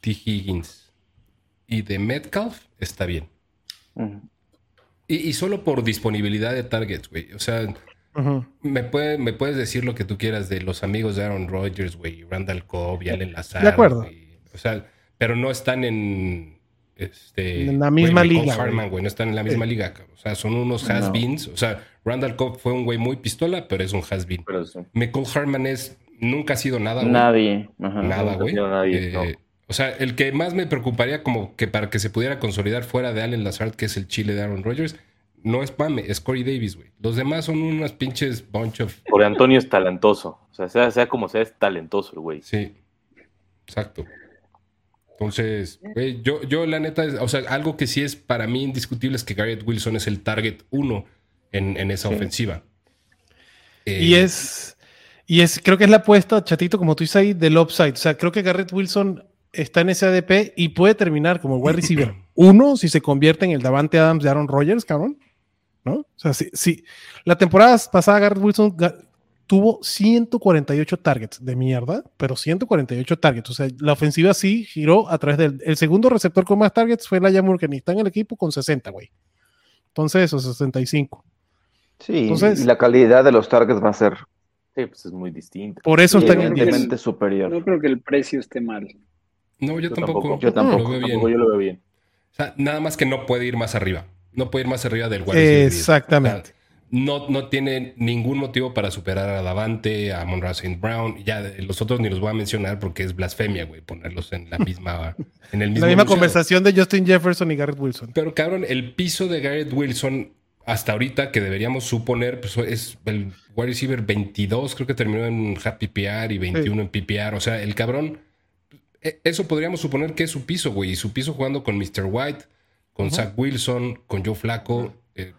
T. Higgins y de Metcalf está bien. Y, y solo por disponibilidad de targets, güey. O sea, Me, puede- me puedes decir lo que tú quieras de los amigos de Aaron Rodgers, güey, Randall Cobb y Allen Lazard. De acuerdo. O sea, pero no están en. Este, En la misma liga. Harman, güey, no están en la misma Sí. liga, cabrón. O sea, son unos No. has-beens. O sea, Randall Cobb fue un güey muy pistola, pero es un has-been. Sí. Michael Harman es. Nunca ha sido nada, güey. Nadie. Ajá. Nada, güey. Eh, no. O sea, el que más me preocuparía como que para que se pudiera consolidar fuera de Allen Lazard, que es el chile de Aaron Rodgers, no es Pame, es Corey Davis, güey. Los demás son unas pinches bunch of... Porque Antonio es talentoso. O sea, sea, sea como sea, es talentoso el güey. Sí, exacto. Entonces, güey, yo, yo la neta, es- o sea, algo que sí es para mí indiscutible es que Garrett Wilson es el target uno en, en esa Sí. ofensiva. Y Eh, es, y es, creo que es la apuesta, chatito, como tú dices ahí, del upside. O sea, creo que Garrett Wilson está en ese ADP y puede terminar como wide receiver uno si se convierte en el Davante Adams de Aaron Rodgers, cabrón. ¿No? O sea, sí, sí. La temporada pasada Garrett Wilson tuvo 148 targets de mierda, pero 148 targets. O sea, la ofensiva sí giró a través del el segundo receptor con más targets fue la Moore, que ni está en el equipo con 60, güey. Entonces, o 65. Sí, Entonces- y la calidad de los targets va a ser Sí, pues es muy distinto. Por eso está en el 10. evidentemente superior. No creo que el precio esté mal. No, yo, Yo tampoco. tampoco. Yo tampoco. Lo veo bien. Tampoco yo lo veo bien. O sea, nada más que no puede ir más arriba. No puede ir más arriba del wide. Exactamente. No, no tiene ningún motivo para superar a Davante, a Monroe St. Brown. Ya los otros ni los voy a mencionar porque es blasfemia, güey, ponerlos en la misma, en el mismo La misma conversación de Justin Jefferson y Garrett Wilson. Pero cabrón, el piso de Garrett Wilson hasta ahorita que deberíamos suponer pues, es el wide receiver 22, creo que terminó en Happy PPR y 21 en PPR. O sea, el cabrón, e- eso podríamos suponer que es su piso, güey. Y su piso jugando con Mr. White, con Zach Wilson, con Joe Flaco, eh,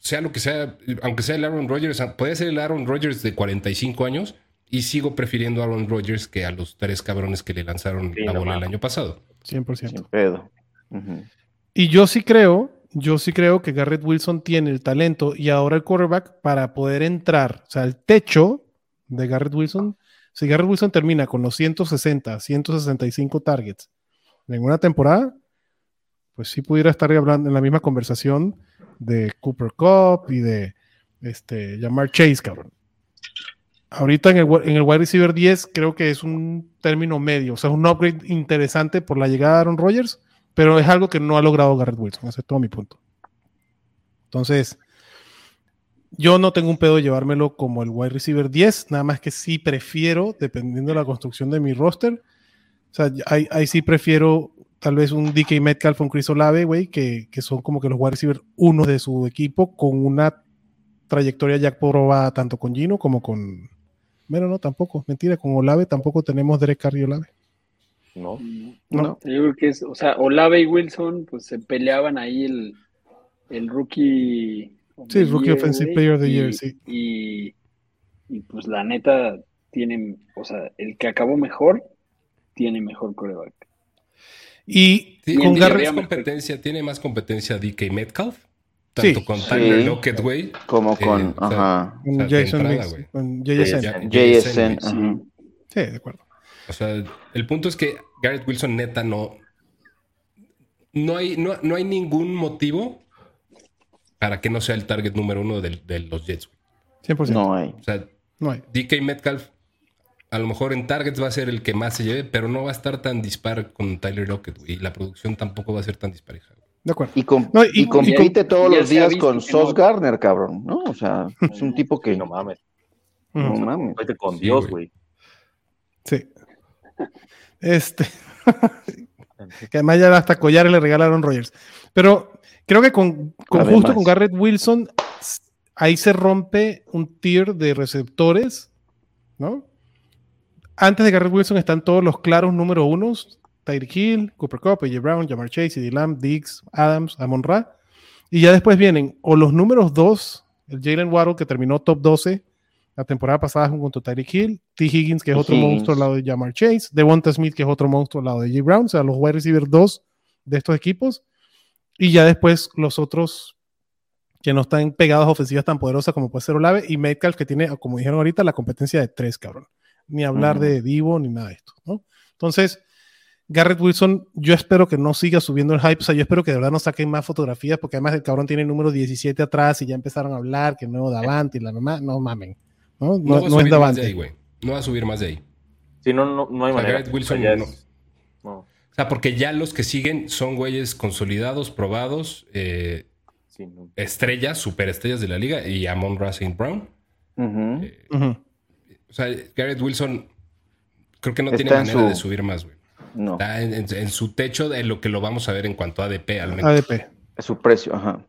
sea lo que sea, aunque sea el Aaron Rodgers, puede ser el Aaron Rodgers de 45 años. Y sigo prefiriendo a Aaron Rodgers que a los tres cabrones que le lanzaron Sí, la no bola el año pasado. 100%. Sin pedo. Y yo sí creo, yo sí creo que Garrett Wilson tiene el talento y ahora el quarterback para poder entrar. O sea, el techo de Garrett Wilson, si Garrett Wilson termina con los 160, 165 targets en una temporada, pues sí pudiera estar hablando en la misma conversación de Cooper Cup y de este, llamar Chase, cabrón. Ahorita en el, en el wide receiver 10 creo que es un término medio, o sea, un upgrade interesante por la llegada de Aaron Rodgers, pero es algo que no ha logrado Garrett Wilson, ese es todo mi punto. Entonces, yo no tengo un pedo de llevármelo como el wide receiver 10, nada más que sí prefiero, dependiendo de la construcción de mi roster, o sea, ahí, ahí sí prefiero tal vez un DK Metcalf o un Chris Olave, güey, que, que son como que los wide receiver uno de su equipo con una trayectoria ya probada tanto con Gino como con... Bueno, no, tampoco, mentira, con Olave tampoco tenemos Derek Carr y Olave. ¿No? No. Yo creo que es, o sea, Olave y Wilson, pues se peleaban ahí el, el rookie. Sí, the Rookie year, Offensive Player of the y- Year, sí. Y, y pues la neta, tienen, o sea, el que acabó mejor, tiene mejor coreback. Y Sí, con tiene Garrett, más competencia, tiene más competencia DK Metcalf, tanto Sí. con Sí. Tyler Lockett, güey. Como con, ajá, o sea, de Jason entrada, Mix- güey. con Sí, JSN. ya. JSN, güey. ajá. Sí, de acuerdo. O sea, el punto es que Garrett Wilson neta no. No hay, no, no hay ningún motivo para que no sea el target número uno del- de, los Jets. güey. 100%. No, No hay. O sea, hay. DK Metcalf a lo mejor en targets va a ser el que más se lleve, pero no va a estar tan dispar con Tyler Lockett, güey. Y la producción tampoco va a ser tan dispareja. güey. De acuerdo. Y, com- No, y- y compite y- todos los días con Sos no. Garner, cabrón, ¿no? O sea, es un tipo que... Sí, no mames. No mames. Vete con Sí, Dios, güey. Sí. Este. que además ya hasta collares le regalaron Rogers. Pero creo que con, con Además. justo con Garrett Wilson, ahí se rompe un tier de receptores, ¿no? Antes de Garrett Wilson están todos los claros número unos: Tyreek Hill, Cooper Cup, AJ Brown, Jamar Chase, CD Lamb, Diggs, Adams, Amon Ra. Y ya después vienen o los números dos, el Jalen Waddle que terminó top 12 la temporada pasada junto a Tyreek Hill, T. Higgins, que es otro Higgins. monstruo al lado de Jamar Chase, Devonta Smith, que es otro monstruo al lado de J. Brown, o sea, los wide receiver dos de estos equipos. Y ya después los otros que no están pegados a ofensivas tan poderosas como puede ser Olave y Metcalf, que tiene, como dijeron ahorita, la competencia de tres, cabrón. Ni hablar de Divo ni nada de esto, ¿no? Entonces, Garrett Wilson, yo espero que no siga subiendo el hype, o sea, yo espero que de verdad no saquen más fotografías, porque además el cabrón tiene el número 17 atrás y ya empezaron a hablar que no Davante y la mamá, no mamen, ¿no? No, No, va a no es subir más de Davante. ahí. No va a subir más de ahí. Sí, no, no, no hay O sea, manera. Garrett Wilson ya no. es- no. O sea, porque ya los que siguen son güeyes consolidados, probados, eh, Sí, no. estrellas, superestrellas de la liga y Amon Ra St. Brown. Eh. O sea, Garrett Wilson creo que no Está tiene en manera su- de subir más, güey. No, Está en, en- en su techo de lo que lo vamos a ver en cuanto a ADP al menos. ADP. es su precio, ajá.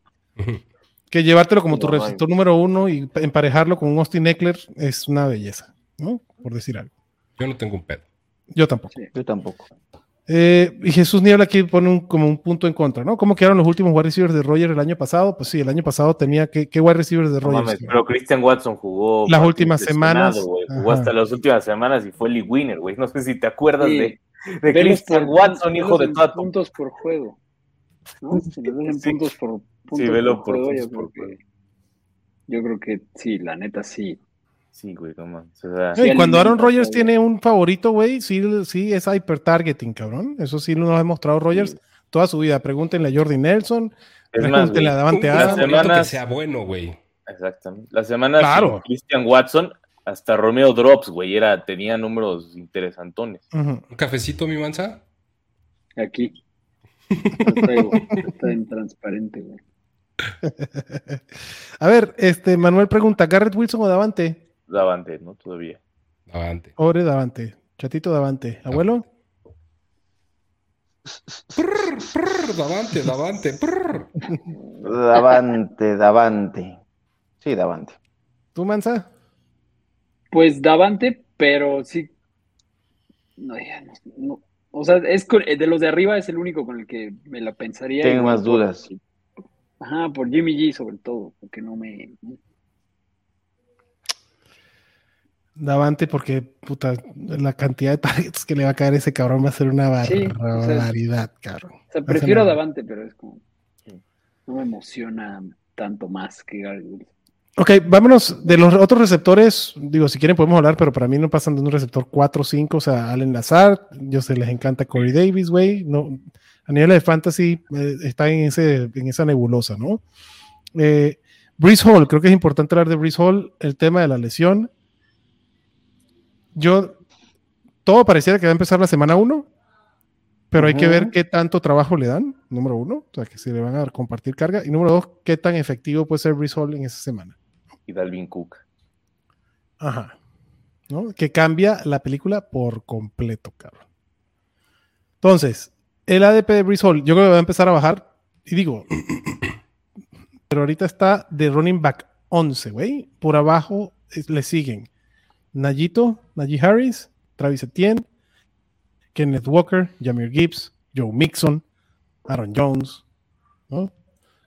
Que llevártelo como tu receptor número uno y emparejarlo con un Austin Eckler es una belleza, ¿no? Por decir algo. Yo no tengo un pedo. Yo tampoco. Yo tampoco. Eh, y Jesús Niebla aquí pone un, como un punto en contra, ¿no? ¿Cómo quedaron los últimos wide receivers de Rogers el año pasado? Pues sí, el año pasado tenía que, ¿qué wide receivers de No Rogers? mames, pero Christian Watson jugó. Las últimas semanas. güey, Jugó hasta las últimas semanas y fue el winner, güey. No sé si te acuerdas Sí. de, de Christian por- Watson, hijo de toda puntos por juego. ¿no? Si nos ven en Sí. puntos por puntos velo por por juego, yo creo juego. que yo creo que sí, la neta sí. Sí, güey, no. O sea, cuando Aaron Rodgers tiene un favorito, güey, sí, sí es hyper targeting, cabrón. Eso sí nos ha demostrado Rodgers toda su vida. Pregúntenle a Jordi Nelson, es más, pregúntenle güey, a Davante Las Adams. semanas- que sea bueno, güey. Exactamente. La semana Claro. Christian Watson, hasta Romeo Drops, güey, era, tenía números interesantones. ¿Un cafecito, mi manza? Aquí. Está en transparente, güey. A ver, este Manuel pregunta, ¿Garrett Wilson o Davante? Davante, ¿no? Todavía. Avante. Ore Davante. Chatito Davante. ¿Abuelo? Prr, prr, davante, davante. prr. Davante, Davante. Sí, Davante. ¿Tú, Mansa? Pues Davante, pero sí. No, ya no, no. O sea, es con- de los de arriba es el único con el que me la pensaría. Tengo más dudas. Ajá, por Jimmy G sobre todo, porque no me. Davante, porque puta, la cantidad de targets que le va a caer a ese cabrón va a ser una Sí, o sea, barbaridad, cabrón. O sea, No hace prefiero a. Davante, pero es como. No me emociona tanto más que. Ok, vámonos de los otros receptores. Digo, si quieren podemos hablar, pero para mí no pasan de un receptor 4 o 5. O sea, Allen Lazard, yo sé, les encanta Corey Davis, güey. No, a nivel de fantasy eh, está en, ese, en esa nebulosa, ¿no? Eh, Brees Hall, creo que es importante hablar de Brees Hall, el tema de la lesión. Yo, todo pareciera que va a empezar la semana 1, pero hay que ver qué tanto trabajo le dan, número uno, o sea, que si le van a compartir carga, y número dos, qué tan efectivo puede ser Brees Hall en esa semana. Y Dalvin Cook. Ajá. ¿No? Que cambia la película por completo, cabrón. Entonces, el ADP de Brees Hall, yo creo que va a empezar a bajar. Y digo, pero ahorita está de running back 11, güey. Por abajo le siguen Nayito, Najee Harris, Travis Etienne, Kenneth Walker, Jameer Gibbs, Joe Mixon, Aaron Jones, ¿no?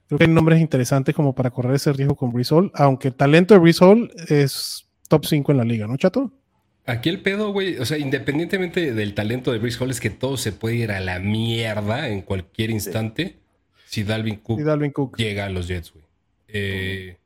Creo que hay nombres interesantes como para correr ese riesgo con Brees Hall, aunque el talento de Brees Hall es top 5 en la liga, ¿no, chato? Aquí el pedo, güey, o sea, independientemente del talento de Brice Hall, es que todo se puede ir a la mierda en cualquier instante si Dalvin Cook Y Dalvin Cook. llega a los Jets, güey. Eh,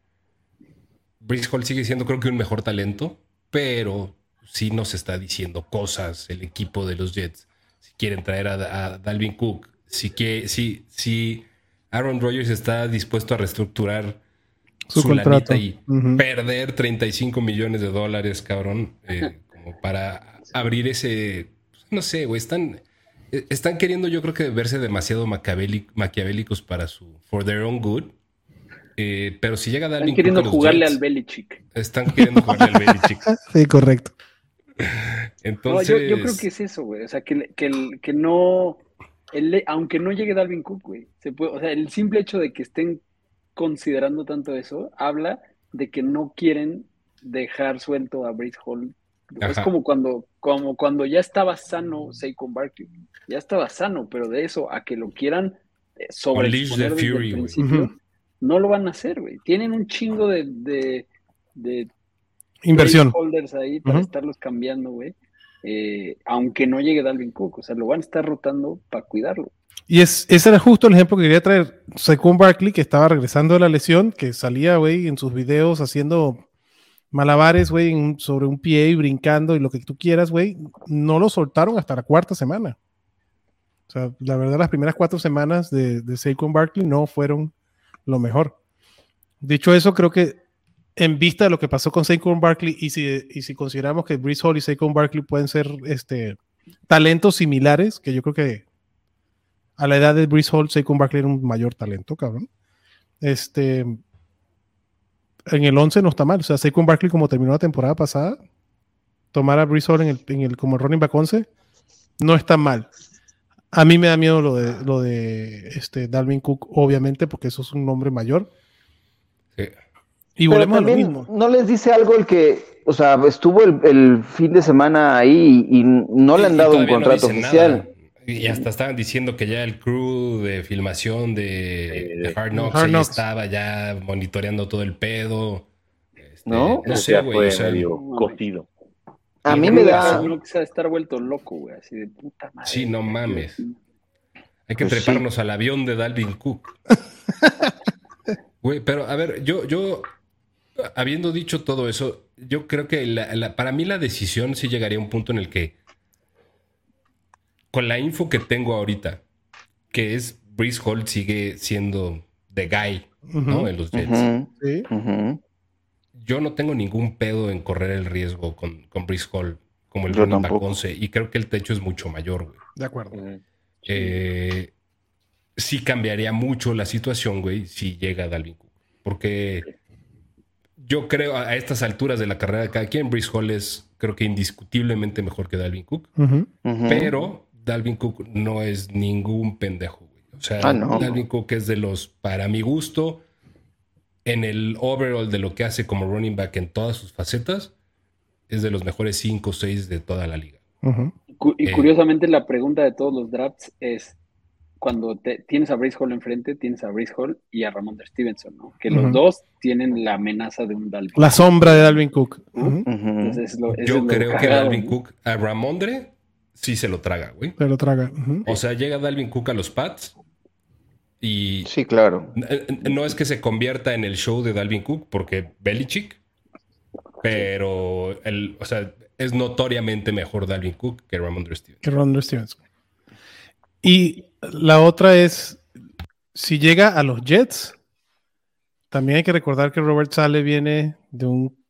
Brice Hall sigue siendo, creo que, un mejor talento, pero sí nos está diciendo cosas el equipo de los Jets. Si quieren traer a, a Dalvin Cook, si, que, si, si Aaron Rodgers está dispuesto a reestructurar Su su, contrato. y perder 35 millones de dólares, cabrón, eh, como para abrir ese, no sé, güey, están, eh, están queriendo yo creo que verse demasiado maquiavéli- maquiavélicos para su, for their own good. Eh, pero si llega Dalvin Están queriendo Cook jugarle Jets, al Belichick. Están queriendo jugarle al Belichick. Sí, correcto. No, Entonces, yo, yo creo que es eso, güey. O sea, que, que, el- que no. el- aunque no llegue Dalvin Cook, güey. Se puede, o sea, el simple hecho de que estén considerando tanto eso habla de que no quieren dejar suelto a Brees Hall. Es como cuando, como cuando ya estaba sano Saquon Barkley. Ya estaba sano, pero de eso a que lo quieran eh, sobre the Fury, güey. Ujú. No lo van a hacer, güey. Tienen un chingo de, de, de Inversión. holders ahí para estarlos cambiando, güey. Eh, aunque no llegue Dalvin Cook, o sea, lo van a estar rotando para cuidarlo. Y es, ese era justo el ejemplo que quería traer. Saquon Barkley, que estaba regresando de la lesión, que salía, güey, en sus videos haciendo malabares, güey, sobre un pie y brincando y lo que tú quieras, güey. No lo soltaron hasta la cuarta semana. O sea, la verdad, las primeras cuatro semanas de, de Saquon Barkley no fueron lo mejor. Dicho eso, creo que en vista de lo que pasó con Saquon Barkley y si, y si consideramos que Brees Hall y Saquon Barkley pueden ser este, talentos similares, que yo creo que a la edad de Brees Hall, Saquon Barkley era un mayor talento, cabrón. Este, en el 11 no está mal. O sea, Saquon Barkley, como terminó la temporada pasada, tomar a Brees Hall en el, en el, como running back 11, no está mal. A mí me da miedo lo de, lo de este, Dalvin Cook, obviamente, porque eso es un nombre mayor. Sí. Y Pero volvemos a lo también, mismo. ¿no les dice algo el que, o sea, estuvo el, el fin de semana ahí y no le han dado un no contrato oficial? nada. Y hasta estaban diciendo que ya el crew de filmación de, de Hard Knocks, Hard ahí Knocks. estaba ya monitoreando todo el pedo. Este, ¿No? No O sé, sea, güey. o sea, medio cocido. A mí me da. Uno que se estar vuelto loco, güey, así de puta madre. Sí, no mames. Hay que Pues sí. treparnos al avión de Dalvin Cook. Güey, pero a ver, yo, yo, habiendo dicho todo eso, yo creo que la- la- para mí la decisión sí llegaría a un punto en el que, con la info que tengo ahorita, que es Breeze Hall sigue siendo the guy, ¿no? En los Jets. Sí. Yo no tengo ningún pedo en correr el riesgo con, con Breeze Hall como el running back tampoco. 11, y creo que el techo es mucho mayor, güey. De acuerdo. Eh, sí cambiaría mucho la situación, güey, si llega Dalvin Cook. Porque yo creo a a estas alturas de la carrera de cada quien, Breeze Hall es creo que indiscutiblemente mejor que Dalvin Cook. Pero Dalvin Cook no es ningún pendejo, güey. O sea, Ah, no. Dalvin Cook es de los, para mi gusto, en el overall de lo que hace como running back en todas sus facetas, es de los mejores 5 o 6 de toda la liga. Y Eh. curiosamente la pregunta de todos los drafts es cuando te- tienes a Breeze Hall enfrente, tienes a Breeze Hall y a Ramondre Stevenson, ¿no? Que los dos tienen la amenaza de un Dalvin. La sombra de Dalvin Cook. Entonces, es lo- Yo es lo creo que cagado, Dalvin ¿no? Cook a Ramondre sí se lo traga, güey. Se lo traga. O sea, llega Dalvin Cook a los Pats y Sí, claro. n- no es que se convierta en el show de Dalvin Cook porque Belichick, pero el, o sea, es notoriamente mejor Dalvin Cook que Ramondre Stevenson. que Ron Stevenson. Y la otra es, si llega a los Jets, también hay que recordar que Robert Sale viene de un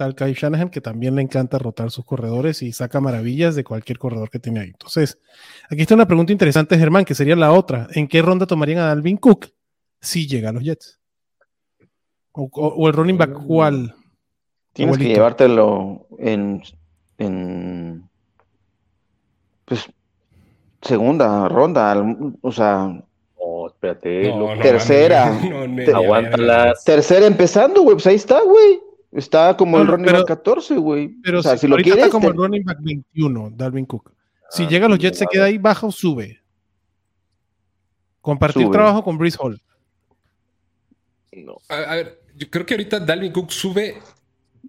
tal Kai Shanahan que también le encanta rotar sus corredores y saca maravillas de cualquier corredor que tiene ahí. Entonces, aquí está una pregunta interesante, Germán, que sería la otra. ¿En qué ronda tomarían a Dalvin Cook si llega a los Jets? O, o- o el running back, ¿cuál? Tienes que llevártelo en, en pues segunda ronda, o sea, No, espérate. No, lo- no, tercera. no, no, Te- tercera empezando, güey, pues ahí está, güey. Está como No, el no, running pero- back 14, güey. Pero o sea, si, si lo ahorita quieres, está como te- el running back 21, Dalvin Cook. Si Ah, llega a los Jets, ¿se queda ahí, baja o sube? Compartir Sube. trabajo con Breeze Hall. No. A, a ver, yo creo que ahorita Dalvin Cook sube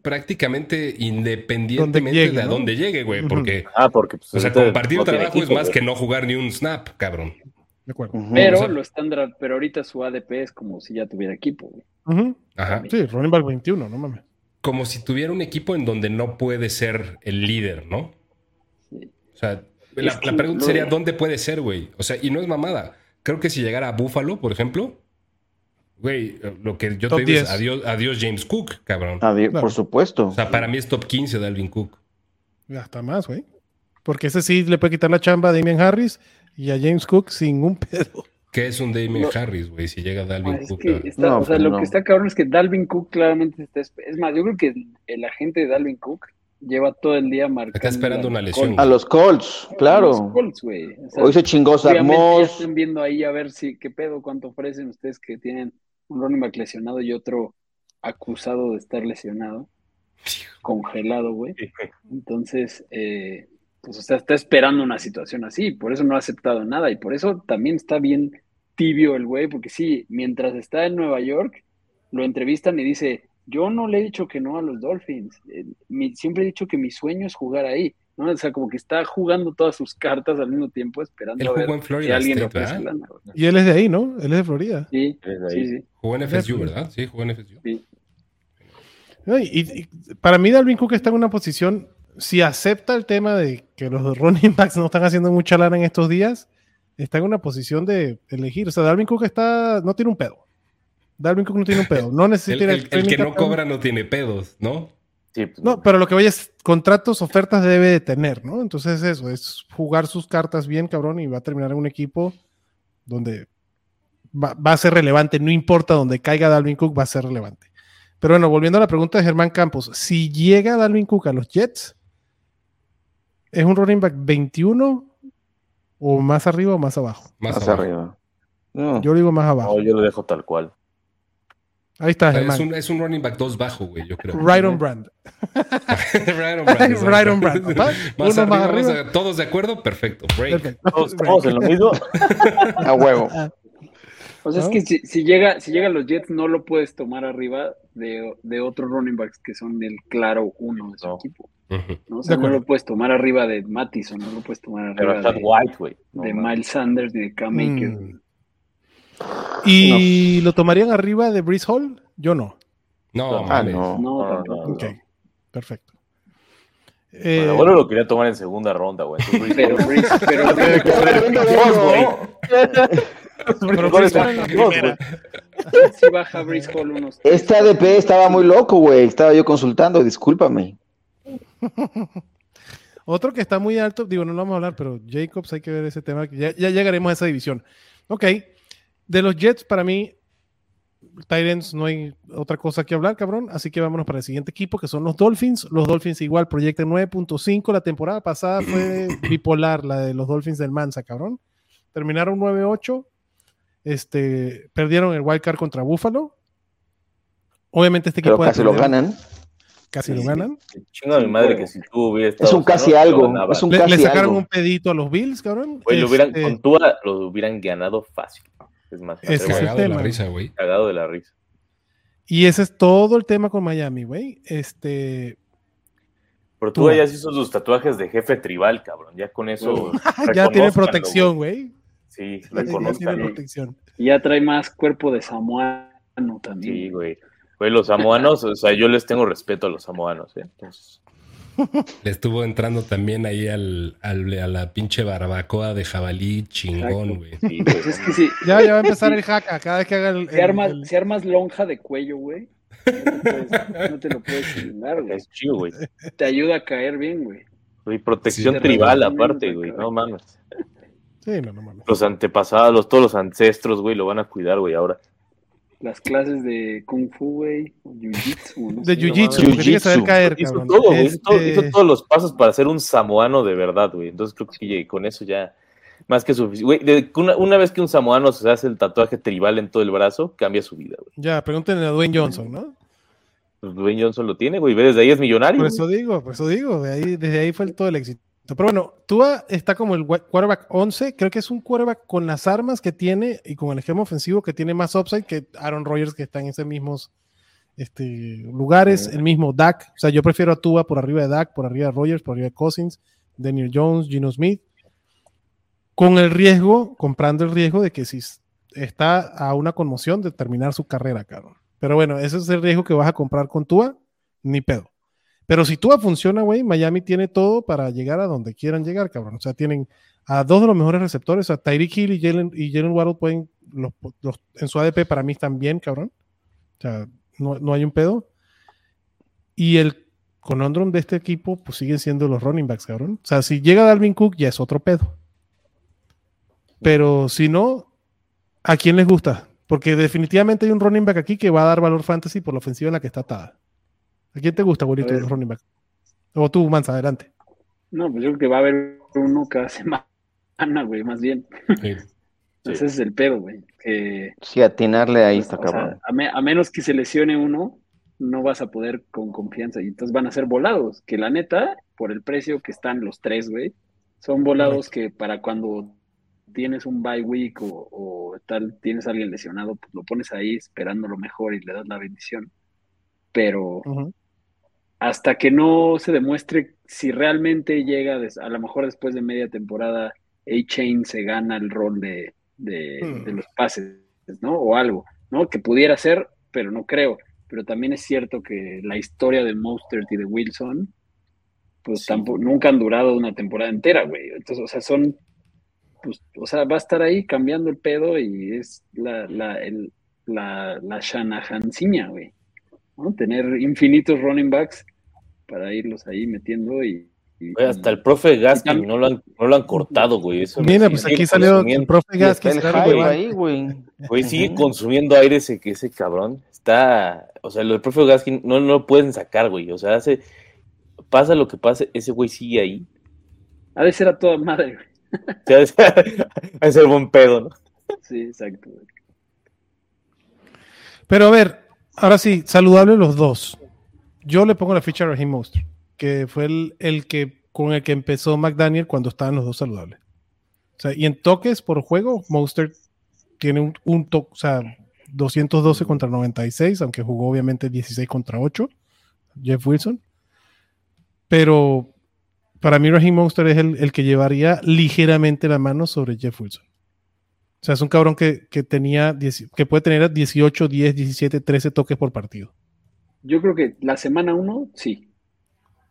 prácticamente independientemente llegue, de a ¿no? dónde llegue, güey, porque, Ah, porque pues, o sea, compartir no trabajo equipo, es más güey. que no jugar ni un snap, cabrón. De acuerdo. Pero O sea- lo están dra- pero ahorita su ADP es como si ya tuviera equipo, güey. Ajá. Sí, running back 21, no mames. Como si tuviera un equipo en donde no puede ser el líder, ¿no? Sí. O sea, la, pregunta sería, ¿dónde puede ser, güey? O sea, y no es mamada. Creo que si llegara a Buffalo, por ejemplo, güey, lo que yo Top te digo 10. es adiós, adiós James Cook, cabrón. Adiós, Claro. por supuesto. O sea, para mí es top 15 Dalvin Cook. Ya está más, güey. Porque ese sí le puede quitar la chamba a Damian Harris y a James Cook sin un pedo. ¿Qué es un Damien No. Harris, güey? Si llega Dalvin Ah, es Cook. que a- está- No, o sea, pues lo no. que está cabrón es que Dalvin Cook claramente está. Es más, yo creo que el, el agente de Dalvin Cook lleva todo el día marcando. Está esperando una lesión. Colts. A los Colts, A los claro. Colts, güey. O sea, Hoy se chingó Zach Moss. están viendo ahí a ver si qué pedo, cuánto ofrecen ustedes que tienen un running back lesionado y otro acusado de estar lesionado, congelado, güey. Entonces, eh, pues, o sea, está esperando una situación así, por eso no ha aceptado nada y por eso también está bien tibio el güey, porque sí, mientras está en Nueva York, lo entrevistan y dice, yo no le he dicho que no a los Dolphins, eh, mi- siempre he dicho que mi sueño es jugar ahí, ¿no? O sea, como que está jugando todas sus cartas al mismo tiempo, esperando Él a ver en si Florida alguien lana, güey. Y él es de ahí, ¿no? Él es de Florida. Sí, sí, sí, Jugó en FSU, ¿verdad? Sí, jugó en FSU. sí. No, Y, y para mí Dalvin Cook está en una posición, si acepta el tema de que los running backs no están haciendo mucha lana en estos días, está en una posición de elegir. O sea, Dalvin Cook está, no tiene un pedo. Dalvin Cook no tiene un pedo. No El, necesita el- el training que no camp. cobra no tiene pedos, ¿no? Sí, pues, No, pero lo que vaya es contratos, ofertas debe de tener, ¿no? Entonces eso, es jugar sus cartas bien, cabrón, y va a terminar en un equipo donde va, va a ser relevante, no importa donde caiga Dalvin Cook, va a ser relevante. Pero bueno, volviendo a la pregunta de Germán Campos, si llega Dalvin Cook a los Jets, ¿es un running back 21 o más arriba o más abajo? Más Más abajo. arriba. No. Yo digo más abajo. No, yo lo dejo tal cual. Ahí está, Es un, es un running back 2 bajo, güey, yo creo. Right on brand. right on brand. Right on brand. Más Uno arriba, arriba. a- todos de acuerdo, perfecto. Break. Todos en lo mismo. A huevo. O sea, ¿No? es que si, si llega, si llegan los Jets, no lo puedes tomar arriba de, de otros running backs que son el claro uno de su No. equipo. ¿no? O De sea, no lo puedes tomar arriba de Mattison, no lo puedes tomar Pero arriba Chad de, White. No, de. Miles Sanders ni de Cam Akers. Mm. ¿Y lo tomarían arriba de Breeze Hall? Yo no. No, Ah, mames. no. No, No, tampoco. no, Ok, no. perfecto. Bueno, Eh, abuelo lo quería tomar en segunda ronda, güey. Pero Breeze, pero pero ¿cuál es Si baja Breeze Hall unos Este ADP estaba muy loco, güey. Estaba yo consultando, discúlpame. Otro que está muy alto, digo, no lo vamos a hablar, pero Jacobs, hay que ver ese tema. Ya, ya llegaremos a esa división. Ok, de los Jets, para mí, Titans no hay otra cosa que hablar, cabrón. Así que vámonos para el siguiente equipo, que son los Dolphins. Los Dolphins igual proyectan 9.5. La temporada pasada fue bipolar, la de los Dolphins del Mansa, cabrón. Terminaron 9-8. Este, perdieron el wild card contra Buffalo. Obviamente este Pero equipo de casi lo ganan. Casi lo ganan. Chinga mi madre que si tú hubieras Es un casi algo. Es un Le, le casi sacaron algo. un pedito a los Bills, cabrón. Güey, lo hubieran, Este, con Tua lo hubieran ganado fácil. Es más, Ese es Cagado de la tema. risa, güey. cagado de la risa. Y ese es todo el tema con Miami, güey. Este, Pero Tua. Tua ya se hizo sus tatuajes de jefe tribal, cabrón. Ya con eso. ya tiene protección, güey. Sí, protección. Y ya trae más cuerpo de samoano también. Sí, güey. Güey, los samoanos, o sea, yo les tengo respeto a los samoanos, ¿eh? Entonces, Le estuvo entrando también ahí al, al- a la pinche barbacoa de jabalí chingón, güey. sí, güey. Pues es que si, Ya, ya va a empezar el jaca cada vez que haga el. si, armas, el- si armas lonja de cuello, güey, no no te lo puedes eliminar, güey. Es chido, güey. Te ayuda a caer bien, güey. Güey, protección Sí, tribal sí, aparte, sí, güey. sí. No mames. Sí, no, no mames. Los antepasados, los, todos los ancestros, güey, lo van a cuidar, güey, ahora. Las clases de Kung Fu, güey, o Jiu-Jitsu, no De. Jiu-Jitsu, tiene que saber caer, Hizo cabrón. todo, güey. Hizo, todo- Este, hizo todos los pasos para ser un samoano de verdad, güey. Entonces creo que con eso ya. Más que suficiente. Güey, una, una vez que un samoano se hace el tatuaje tribal en todo el brazo, cambia su vida, güey. Ya, pregúntenle a Dwayne Johnson, ¿no? Pues Dwayne Johnson lo tiene, güey. Ve, Desde ahí es millonario. Por güey. eso digo, por eso digo, de ahí, desde ahí fue el- todo el éxito. Pero bueno, Tua está como el quarterback 11, creo que es un quarterback con las armas que tiene y con el esquema ofensivo que tiene más upside que Aaron Rodgers que está en esos mismos este, lugares, el mismo Dak, o sea, yo prefiero a Tua por arriba de Dak, por arriba de Rodgers, por arriba de Cousins, Daniel Jones, Gino Smith, con el riesgo, comprando el riesgo de que si está a una conmoción de terminar su carrera, cabrón. Pero bueno, ese es el riesgo que vas a comprar con Tua, ni pedo. Pero si Tua funciona, güey, Miami tiene todo para llegar a donde quieran llegar, cabrón. O sea, tienen a dos de los mejores receptores, a Tyreek Hill y Jalen, y Jalen Waddle pueden, los, en su ADP para mí están bien, cabrón. O sea, no, no hay un pedo. Y el conundrum de este equipo, pues siguen siendo los running backs, cabrón. O sea, si llega Dalvin Cook, ya es otro pedo. Pero si no, ¿a quién les gusta? Porque definitivamente hay un running back aquí que va a dar valor fantasy por la ofensiva en la que está atada. ¿A quién te gusta, abuelito, A de los running backs? O tú, Mansa, adelante. No, pues yo creo que va a haber uno cada semana, güey, más bien. Sí. Ese es el pedo, güey. Que, Sí, atinarle ahí pues, está sea, cabrón. a, me- a menos que se lesione uno, no vas a poder con confianza. Y entonces van a ser volados. Que la neta, por el precio que están los tres, güey, son volados que para cuando tienes un bye week o, o tal, tienes a alguien lesionado, pues lo pones ahí esperando lo mejor y le das la bendición. Pero. Hasta que no se demuestre si realmente llega, a lo mejor después de media temporada, A-Chain se gana el rol de, de, Hmm. de los pases, ¿no? O algo, ¿no? Que pudiera ser, pero no creo. Pero también es cierto que la historia de Mostert y de Wilson, pues Sí. tampoco, nunca han durado una temporada entera, güey. Entonces, o sea, son, pues, o sea, va a estar ahí cambiando el pedo y es la, la, el, la, la Shanahanciña, güey. ¿No? Tener infinitos running backs para irlos ahí metiendo y... hasta el profe Gaskin no lo han, no lo han cortado, güey. Eso Mira, pues aquí salió el profe el claro, ahí, güey. Güey, sigue consumiendo aire ese, que ese cabrón. Está, o sea, lo del profe Gaskin no, no lo pueden sacar, güey. O sea, hace, pasa lo que pase, ese güey sigue ahí. Ha de ser a toda madre, güey. O sea, es, es el buen pedo, ¿no? Sí, exacto. güey. Pero a ver, ahora sí, saludable los dos. yo le pongo la ficha a Raheem Monster, que fue el, el que con el que empezó McDaniel cuando estaban los dos saludables. O sea, y en toques por juego, Monster tiene un, un toque, o sea, 212 contra 96, aunque jugó obviamente 16 contra 8, Jeff Wilson. Pero para mí Raheem Monster es el, el que llevaría ligeramente la mano sobre Jeff Wilson. O sea, es un cabrón que, que tenía, 10 que puede tener 18, 10, 17, 13 toques por partido. Yo creo que la semana uno, sí.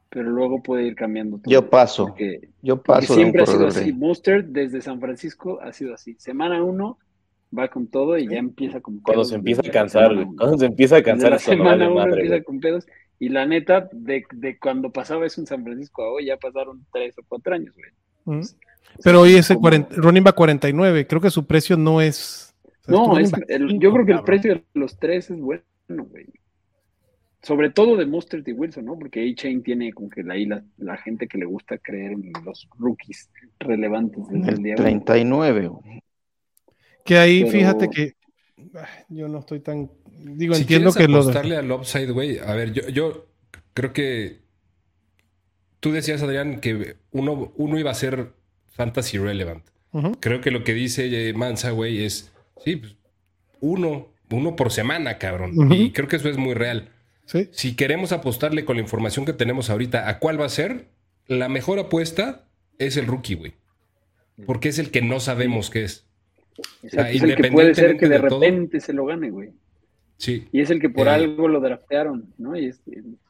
Pero luego puede ir cambiando todo. Yo paso. Porque, Yo paso siempre ha sido así. de- Monster desde San Francisco ha sido así. Semana uno va con todo y ya empieza con Cuando pedos se empieza a desde la cansar. Cuando se empieza a Desde cansar la es cuando semana vale uno madre, empieza güey. con pedos. Y la neta, de, de cuando pasaba eso en San Francisco a hoy, ya pasaron tres o cuatro años, güey. Ujú. Pero hoy ese como- 40, running back 49, creo que su precio no es. o sea, tu No, es, el- yo creo que el precio de los tres es bueno, güey. Sobre todo de Mustard y Wilson, ¿no? Porque A-Chain tiene como que ahí la, la gente que le gusta creer en los rookies relevantes desde el El día uno. 39. güey. Que ahí Pero- fíjate que ah, yo no estoy tan. Digo, si entiendo que lo. apostarle al upside, güey. A ver, yo, yo creo que tú decías, Adrián, que uno, uno iba a ser fantasy relevant. Creo que lo que dice eh, Mansa, güey, es sí, pues, uno, uno por semana, cabrón. Y creo que eso es muy real. Sí. Si queremos apostarle con la información que tenemos ahorita, ¿a cuál va a ser? La mejor apuesta es el rookie, güey. Porque es el que no sabemos qué es. Exacto, sea, es el que puede ser que de todo- repente se lo gane, güey. Sí. Y es el que por Eh. algo lo draftearon, ¿no? Y es-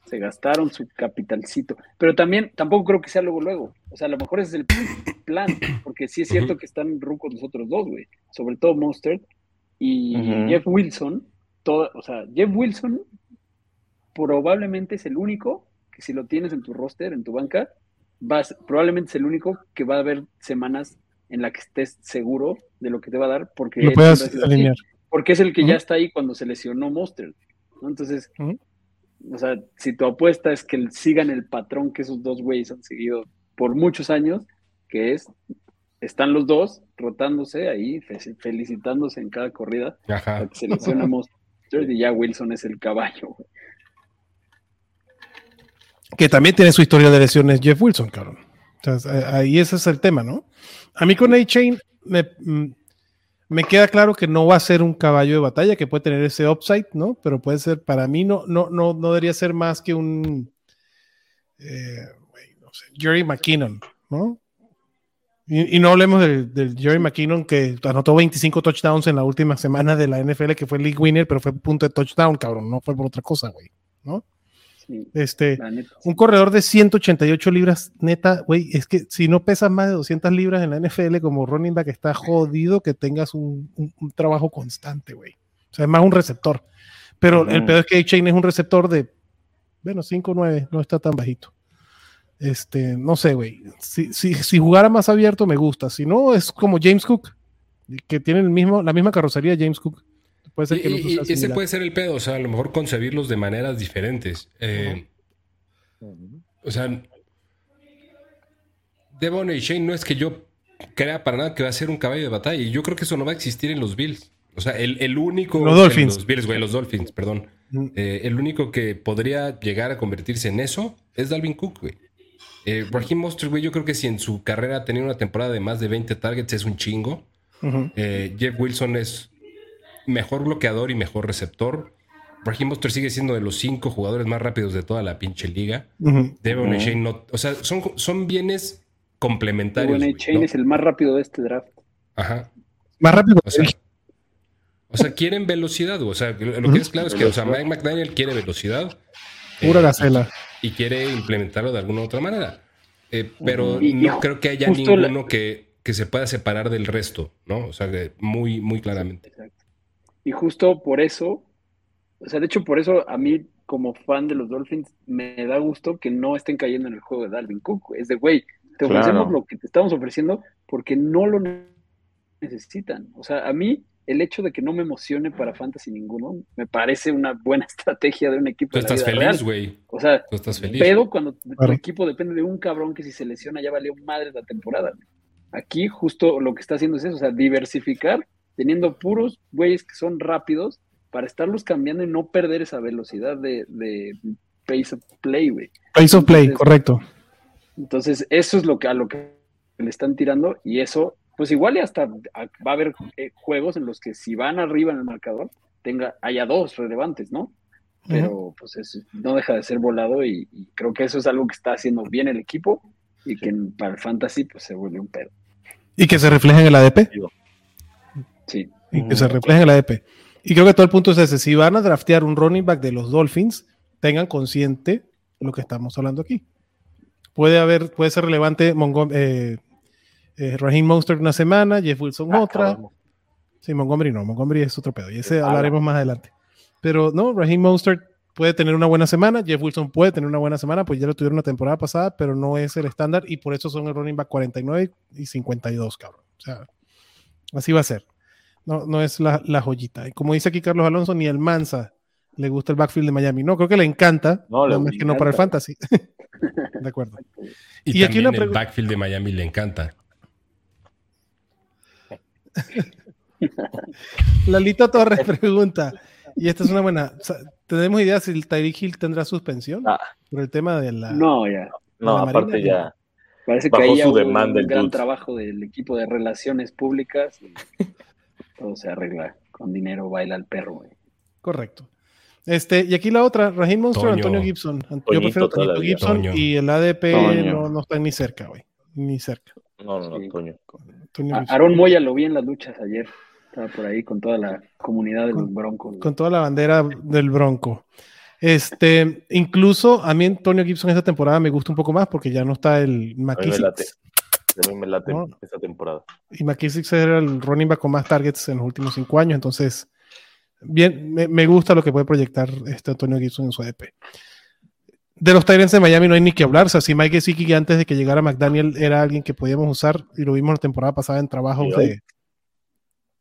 se gastaron su capitalcito. Pero también, tampoco creo que sea luego, luego. O sea, a lo mejor ese es el plan, porque sí es cierto que están rucos los otros dos, güey. Sobre todo Monster y. Jeff Wilson. Todo, o sea, Jeff Wilson probablemente es el único que si lo tienes en tu roster, en tu banca, vas, probablemente es el único que va a haber semanas en la que estés seguro de lo que te va a dar, porque Lo puedes así alinear. Porque es el que ya está ahí cuando se lesionó Monster. ¿no? Entonces, o sea, si tu apuesta es que sigan el patrón que esos dos güeyes han seguido por muchos años, que es, están los dos rotándose ahí, fe- felicitándose en cada corrida, Ajá. que se lesiona Monster y ya Wilson es el caballo. güey. Que también tiene su historia de lesiones Jeff Wilson, cabrón. O sea, eh, ahí ese es el tema, ¿no? A mí con A-Chain me, mm, me queda claro que no va a ser un caballo de batalla, que puede tener ese upside, ¿no? Pero puede ser, para mí no, no, no, no debería ser más que un eh, no sé, Jerry McKinnon, ¿no? Y, y no hablemos del, del Jerry McKinnon que anotó 25 touchdowns en la última semana de la NFL, que fue league winner, pero fue punto de touchdown, cabrón, no fue por otra cosa, güey, ¿no? Este, un corredor de 188 libras, neta, güey, es que si no pesas más de 200 libras en la NFL como running back, está jodido que tengas un, un- un trabajo constante, güey. O sea, es más un receptor. Pero el peor es que A-Chain es un receptor de, bueno, 5-9, no está tan bajito. Este, no sé, güey. Si, si, si jugara más abierto, me gusta. Si no, es como James Cook, que tiene el mismo, la misma carrocería de James Cook. Puede ser Y, que ese similar. puede ser el pedo, o sea, a lo mejor concebirlos de maneras diferentes. Eh, O sea, Devon y Shane no es que yo crea para nada que va a ser un caballo de batalla. Y yo creo que eso no va a existir en los Bills. O sea, el, el único. Los Dolphins. Los Bills, güey, los Dolphins, perdón. Ujú. Eh, el único que podría llegar a convertirse en eso es Dalvin Cook, güey. Eh, Raheem Mostert, güey, yo creo que si en su carrera ha tenido una temporada de más de 20 targets es un chingo. Eh, Jeff Wilson es mejor bloqueador y mejor receptor. Raheem Mostert sigue siendo de los cinco jugadores más rápidos de toda la pinche liga. Ujú. Devon Ujú. y Shane no. O sea, son, son bienes complementarios. Chain ¿no? es el más rápido de este draft. Ajá. Más rápido. O sea, o sea, quieren velocidad. O sea, lo que es claro es que o sea, Mike McDaniel quiere velocidad. Pura eh, gacela. y quiere implementarlo de alguna otra manera. Eh, pero Y- no creo que haya la- ninguno que, que se pueda separar del resto, ¿no? O sea, muy, muy claramente. Exacto. Y justo por eso, o sea, de hecho por eso a mí como fan de los Dolphins me da gusto que no estén cayendo en el juego de Dalvin Cook. Es de, güey, te Claro. ofrecemos lo que te estamos ofreciendo porque no lo ne- necesitan. O sea, a mí el hecho de que no me emocione para fantasy ninguno me parece una buena estrategia de un equipo. Tú de la estás vida feliz, güey. O sea, Tú estás feliz. pero cuando tu equipo depende de un cabrón que si se lesiona ya valió madre la temporada. Aquí justo lo que está haciendo es eso, o sea, diversificar, teniendo puros güeyes que son rápidos para estarlos cambiando y no perder esa velocidad de, de pace of play, güey. Pace of play, Entonces- correcto. Entonces, eso es lo que a lo que le están tirando y eso, pues igual y hasta a- va a haber eh, juegos en los que si van arriba en el marcador, tenga, haya dos relevantes, ¿no? Pero pues eso no deja de ser volado y, y creo que eso es algo que está haciendo bien el equipo y que para el fantasy pues se vuelve un pedo. Y que se refleja en el ADP. Sí. Y que se refleja en el ADP. Y creo que todo el punto es ese. Si van a draftear un running back de los Dolphins, tengan consciente lo que estamos hablando aquí. Puede haber, puede ser relevante Montgom- eh, eh, Raheem Monster una semana, Jeff Wilson Ah, otra. cabrón. Sí, Montgomery no, Montgomery es otro pedo. Y ese hablaremos más adelante. Pero no, Raheem Monster puede tener una buena semana, Jeff Wilson puede tener una buena semana, pues ya lo tuvieron la temporada pasada, pero no es el estándar y por eso son el running back 49 y 52, cabrón. O sea, así va a ser. No, no es la, la joyita. Y como dice aquí Carlos Alonso, ni el Mansa le gusta el backfield de Miami. No, creo que le encanta, No, le más que no para el fantasy. de acuerdo. Y, Y aquí una el backfield de Miami le encanta. Lalito Torres pregunta, y esta es una buena, ¿tenemos idea si el Tyreek Hill tendrá suspensión Ah. por el tema de la... No, ya. No, La aparte Marina, ya. Parece que demanda un el gran dude. trabajo del equipo de relaciones públicas y todo se arregla con dinero, baila el perro, güey. Correcto. Este, y aquí la otra, Raheem Monster o Toño. Antonio Gibson. Yo prefiero todavía. Gibson Toño. y el ADP no, no están ni cerca, güey. Ni cerca. No, no, no, Sí. Toño. Toño. Aaron Moya lo vi en las luchas ayer. Estaba por ahí con toda la comunidad de los Broncos. Con toda la bandera del Bronco. Este, incluso a mí Antonio Gibson esta temporada me gusta un poco más porque ya no está el McKissick. A mí me late No. esta temporada. Y McKissick era el running back con más targets en los últimos cinco años. Entonces, bien, me, me gusta lo que puede proyectar este Antonio Gibson en su ADP. De los Tyrants de Miami no hay ni que hablar. O sea, si Mike Gesicki antes de que llegara McDaniel era alguien que podíamos usar y lo vimos la temporada pasada en trabajos de,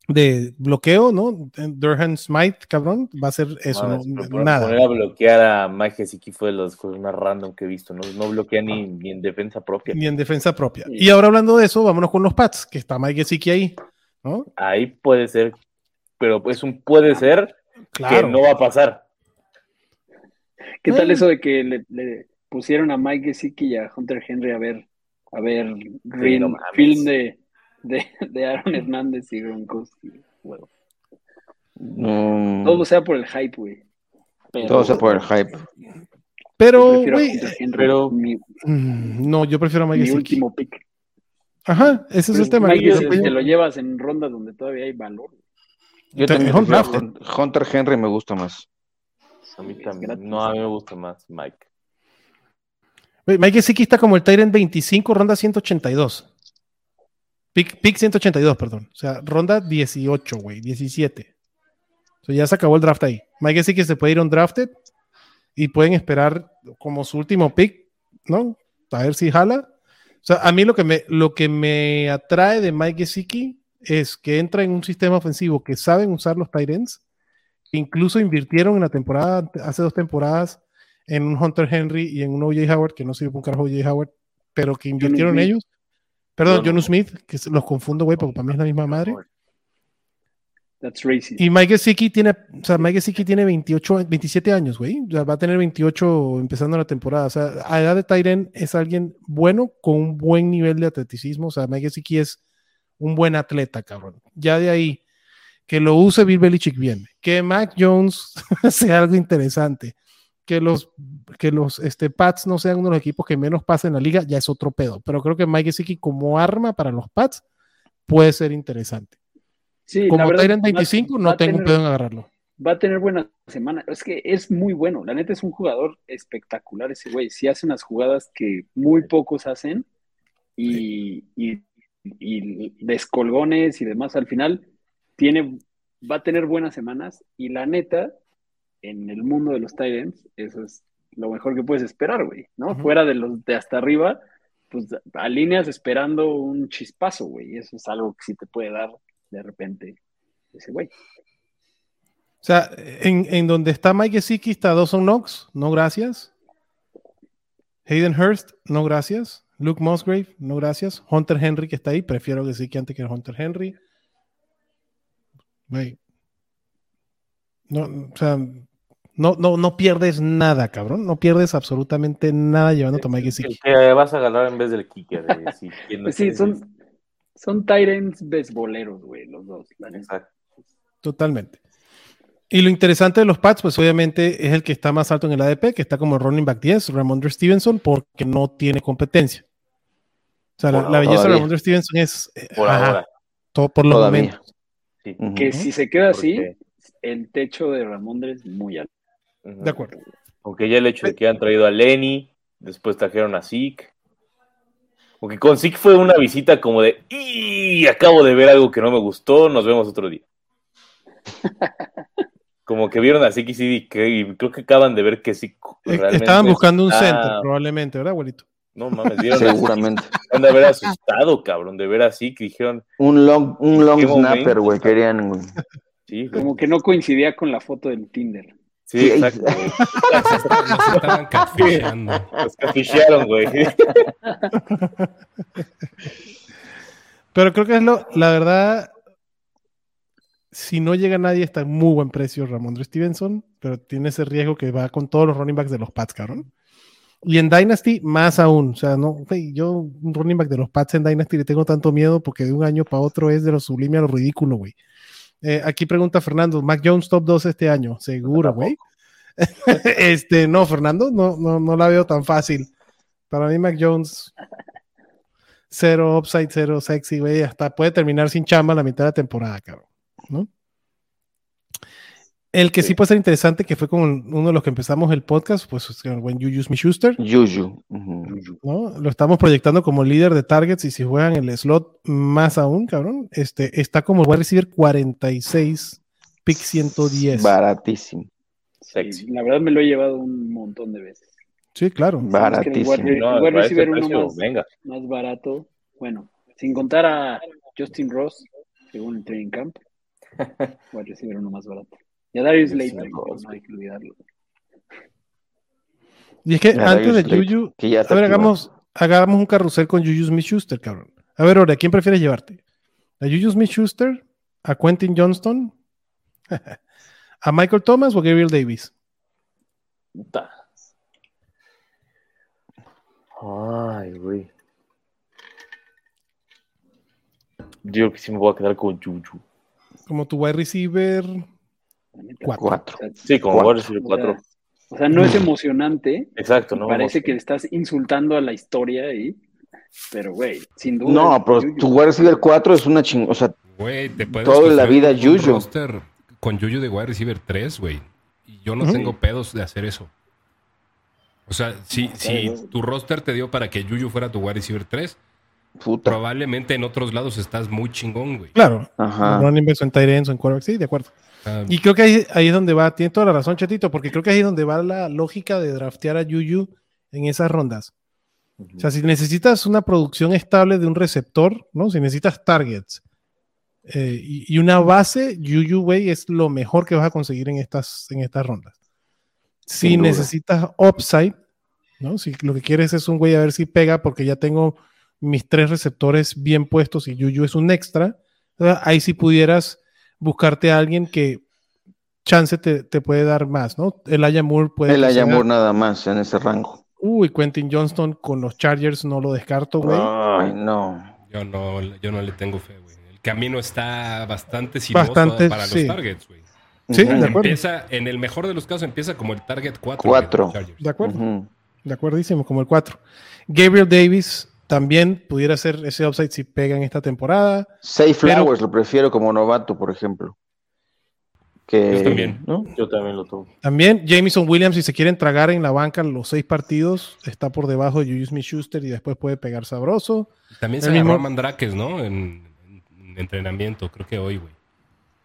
de bloqueo, ¿no? En Durham Smite, cabrón, va a ser eso, Mames, no- pero nada. Poner a bloquear a Mike Gesicki fue de las cosas más random que he visto. No, no bloquea ni, ni en defensa propia. Ni en defensa propia. Sí. Y ahora hablando de eso, vámonos con los Pats, que está Mike Gesicki ahí, ¿no? Ahí puede ser, pero es un puede ser Claro. que no va a pasar. ¿Qué tal eso de que le, le pusieron a Mike Gesicki y a Hunter Henry a ver, a ver no mames. film de, de, de Aaron Hernández y Gronkowski? Bueno, todo sea por el hype, güey. Todo sea por el hype. Pero, güey, Henry, pero- mi, mm, no, yo prefiero a Mike mi último pick. Ajá, ese es el tema. Mike te lo llevas en rondas donde todavía hay valor. Yo Te- también Hunter Henry me gusta más. A mí también. gratis. No, a mí me gusta más Mike. Mike Gesicki está como el Tyrant 25, ronda 182. Pick, pick 182, perdón. O sea, ronda 18, güey, 17. O sea, ya se acabó el draft ahí. Mike Gesicki se puede ir a un drafted y pueden esperar como su último pick, ¿no? A ver si jala. O sea, a mí lo que me, lo que me atrae de Mike Gesicki es que entra en un sistema ofensivo que saben usar los Tyrants, que incluso invirtieron en la temporada, hace dos temporadas, en un Hunter Henry y en un O.J. Howard, que no sirve un carajo O.J. Howard, pero que invirtieron ellos. Perdón, John- Smith, que los confundo, güey, porque para mí es la misma madre. That's racist. Y Mike Gesicki tiene, o sea, Mike Gesicki tiene 28, 27 años, güey. O sea, va a tener 28 empezando la temporada. O sea, a edad de Tyren es alguien bueno con un buen nivel de atleticismo. O sea, Mike Gesicki es un buen atleta, cabrón. Ya de ahí, que lo use Bill Belichick bien. Que Mac Jones sea algo interesante. Que los, que los este, Pats no sean uno de los equipos que menos pasen en la liga, ya es otro pedo. Pero creo que Mike Gesicki como arma para los Pats puede ser interesante. Sí, Como verdad, Tyrant va- 25, va no tengo tener- pedo en agarrarlo. va a tener buena semana. Es que es muy bueno. La neta es un jugador espectacular ese güey. Sí hace unas jugadas que muy pocos hacen y, y, y descolgones y demás. Al final tiene, va a tener buenas semanas y la neta, en el mundo de los Titans, eso es lo mejor que puedes esperar, güey, ¿no? Fuera de los de hasta arriba, pues alineas esperando un chispazo, güey. Eso es algo que sí te puede dar de repente ese güey. O sea, en, en donde está Mike Gesicki está Dawson Knox, no gracias. Hayden Hurst, no gracias. Luke Musgrave, no gracias. Hunter Henry, que está ahí, prefiero Gesicki antes que Hunter Henry. Güey. No, o sea, No, no, no pierdes nada, cabrón. No pierdes absolutamente nada llevando a Mike Gesicki. que vas a agarrar en vez del kicker. eh, sí, ¿quién no Pues sí, son, son Tyrants beisboleros, güey, los dos. Exacto. Totalmente. Y lo interesante de los Pats, pues obviamente es el que está más alto en el ADP, que está como running back 10, Ramondre Stevenson, porque no tiene competencia. O sea, la, belleza de. Ramondre Stevenson es eh, Por ajá, ahora. todo por los momentos. Sí. Que si se queda así, el techo de Ramondre es muy alto. De acuerdo. Aunque ya el hecho de que han traído a Lenny, después trajeron a Zeke. Porque con Zeke fue una visita como de, y acabo de ver algo que no me gustó, nos vemos otro día. Como que vieron a Zeke y que- creo que acaban de ver que sí. Eh, realmente Estaban buscando un está- center, probablemente, ¿verdad, abuelito? No mames, vieron a Seguramente. Han de haber asustado, cabrón, de ver así que dijeron, Un long, un long snapper, güey, querían, güey. sí, güey. Como que no coincidía con la foto del Tinder. Sí, Sí, exacto, güey. Nos estaban cafichearon, güey. Pero creo que es lo, la verdad, si no llega nadie, está en muy buen precio Ramondre Stevenson, pero tiene ese riesgo que va con todos los running backs de los Pats, cabrón. Y en Dynasty, más aún. O sea, no, yo, un running back de los Pats en Dynasty le tengo tanto miedo porque de un año para otro es de lo sublime a lo ridículo, güey. Eh, aquí pregunta Fernando, Mac Jones top 2 este año, seguro, güey. este, no, Fernando, no, no, no la veo tan fácil. Para mí, Mac Jones, cero upside, cero sexy, güey. Hasta puede terminar sin chamba la mitad de la temporada, cabrón. ¿no? El que sí puede ser interesante, que fue con uno de los que empezamos el podcast, pues es el buen Juju Smith-Schuster, Yuyu. ¿no? Lo estamos proyectando como líder de targets y si juegan el slot más aún, cabrón, este, está como wide receiver 46, pick 110. Baratísimo. La verdad me lo he llevado un montón de veces. Sí, claro. Baratísimo. No, para ese receiver uno más, venga. más barato. Bueno, sin contar a Justin Ross, según el training camp. Wide receiver uno más barato. Y a Darius Slayton, no hay que olvidarlo. Y es que Ya, antes de Juju, ya a ver, activado. hagamos, hagamos un carrusel con Juju Smith-Schuster, cabrón. A ver, ahora, ¿a quién prefieres llevarte? ¿A Juju Smith-Schuster? ¿A Quentin Johnston? ¿A Michael Thomas o a Gabriel Davis? Ay, güey. Yo creo que sí me voy a quedar con Juju. Como tu wide receiver. Cuatro. Cuatro. O sea, Sí, como Cuatro. decir o cuatro. sea, o sea, no es emocionante. Exacto, ¿no? Parece que le estás insultando a la historia ahí. Pero, güey, sin duda. No, pero tu wide receiver 4 es una ching... O sea, Güey, te puedes Toda la vida roster con Yuyu de wide receiver 3, güey. Y yo no tengo pedos de hacer eso. O sea, si, si tu roster te dio para que Yuyu fuera tu wide receiver 3, puta. probablemente en otros lados estás muy chingón, güey. Claro. Ajá. Running backs en tight ends en quarterback. Sí, de acuerdo. Y creo que ahí, ahí es donde va, tiene toda la razón, Chetito, porque creo que ahí es donde va la lógica de draftear a Juju en esas rondas. O sea, si necesitas una producción estable de un receptor, ¿no? Si necesitas targets eh, y, y una base, Juju, güey, es lo mejor que vas a conseguir en estas, en estas rondas. Si necesitas upside, ¿no? Si lo que quieres es un güey a ver si pega, porque ya tengo mis tres receptores bien puestos y Juju es un extra, ahí sí pudieras buscarte a alguien que chance te, te puede dar más, ¿no? El Moore puede. El Ayamur nada más en ese rango. Uy, Quentin Johnston con los Chargers no lo descarto, güey. Ay, no. yo, no, yo no le tengo fe, güey. El camino está bastante sinuoso Bastante, para sí. los targets, güey. Sí, de acuerdo. Empieza, en el mejor de los casos, empieza como el target 4. Cuatro. De acuerdo, de acuerdísimo, como el 4. Gabriel Davis también pudiera ser ese upside si pega en esta temporada. Safe Pero- Flowers lo prefiero como novato, por ejemplo. Que, Yo también. ¿no? Yo también lo tomo. También Jameson Williams, si se quieren tragar en la banca los seis partidos, está por debajo de Juju Smith-Schuster y después puede pegar sabroso. También se agarró mismo- a Mandrakes, ¿no? En, en entrenamiento, creo que hoy, güey.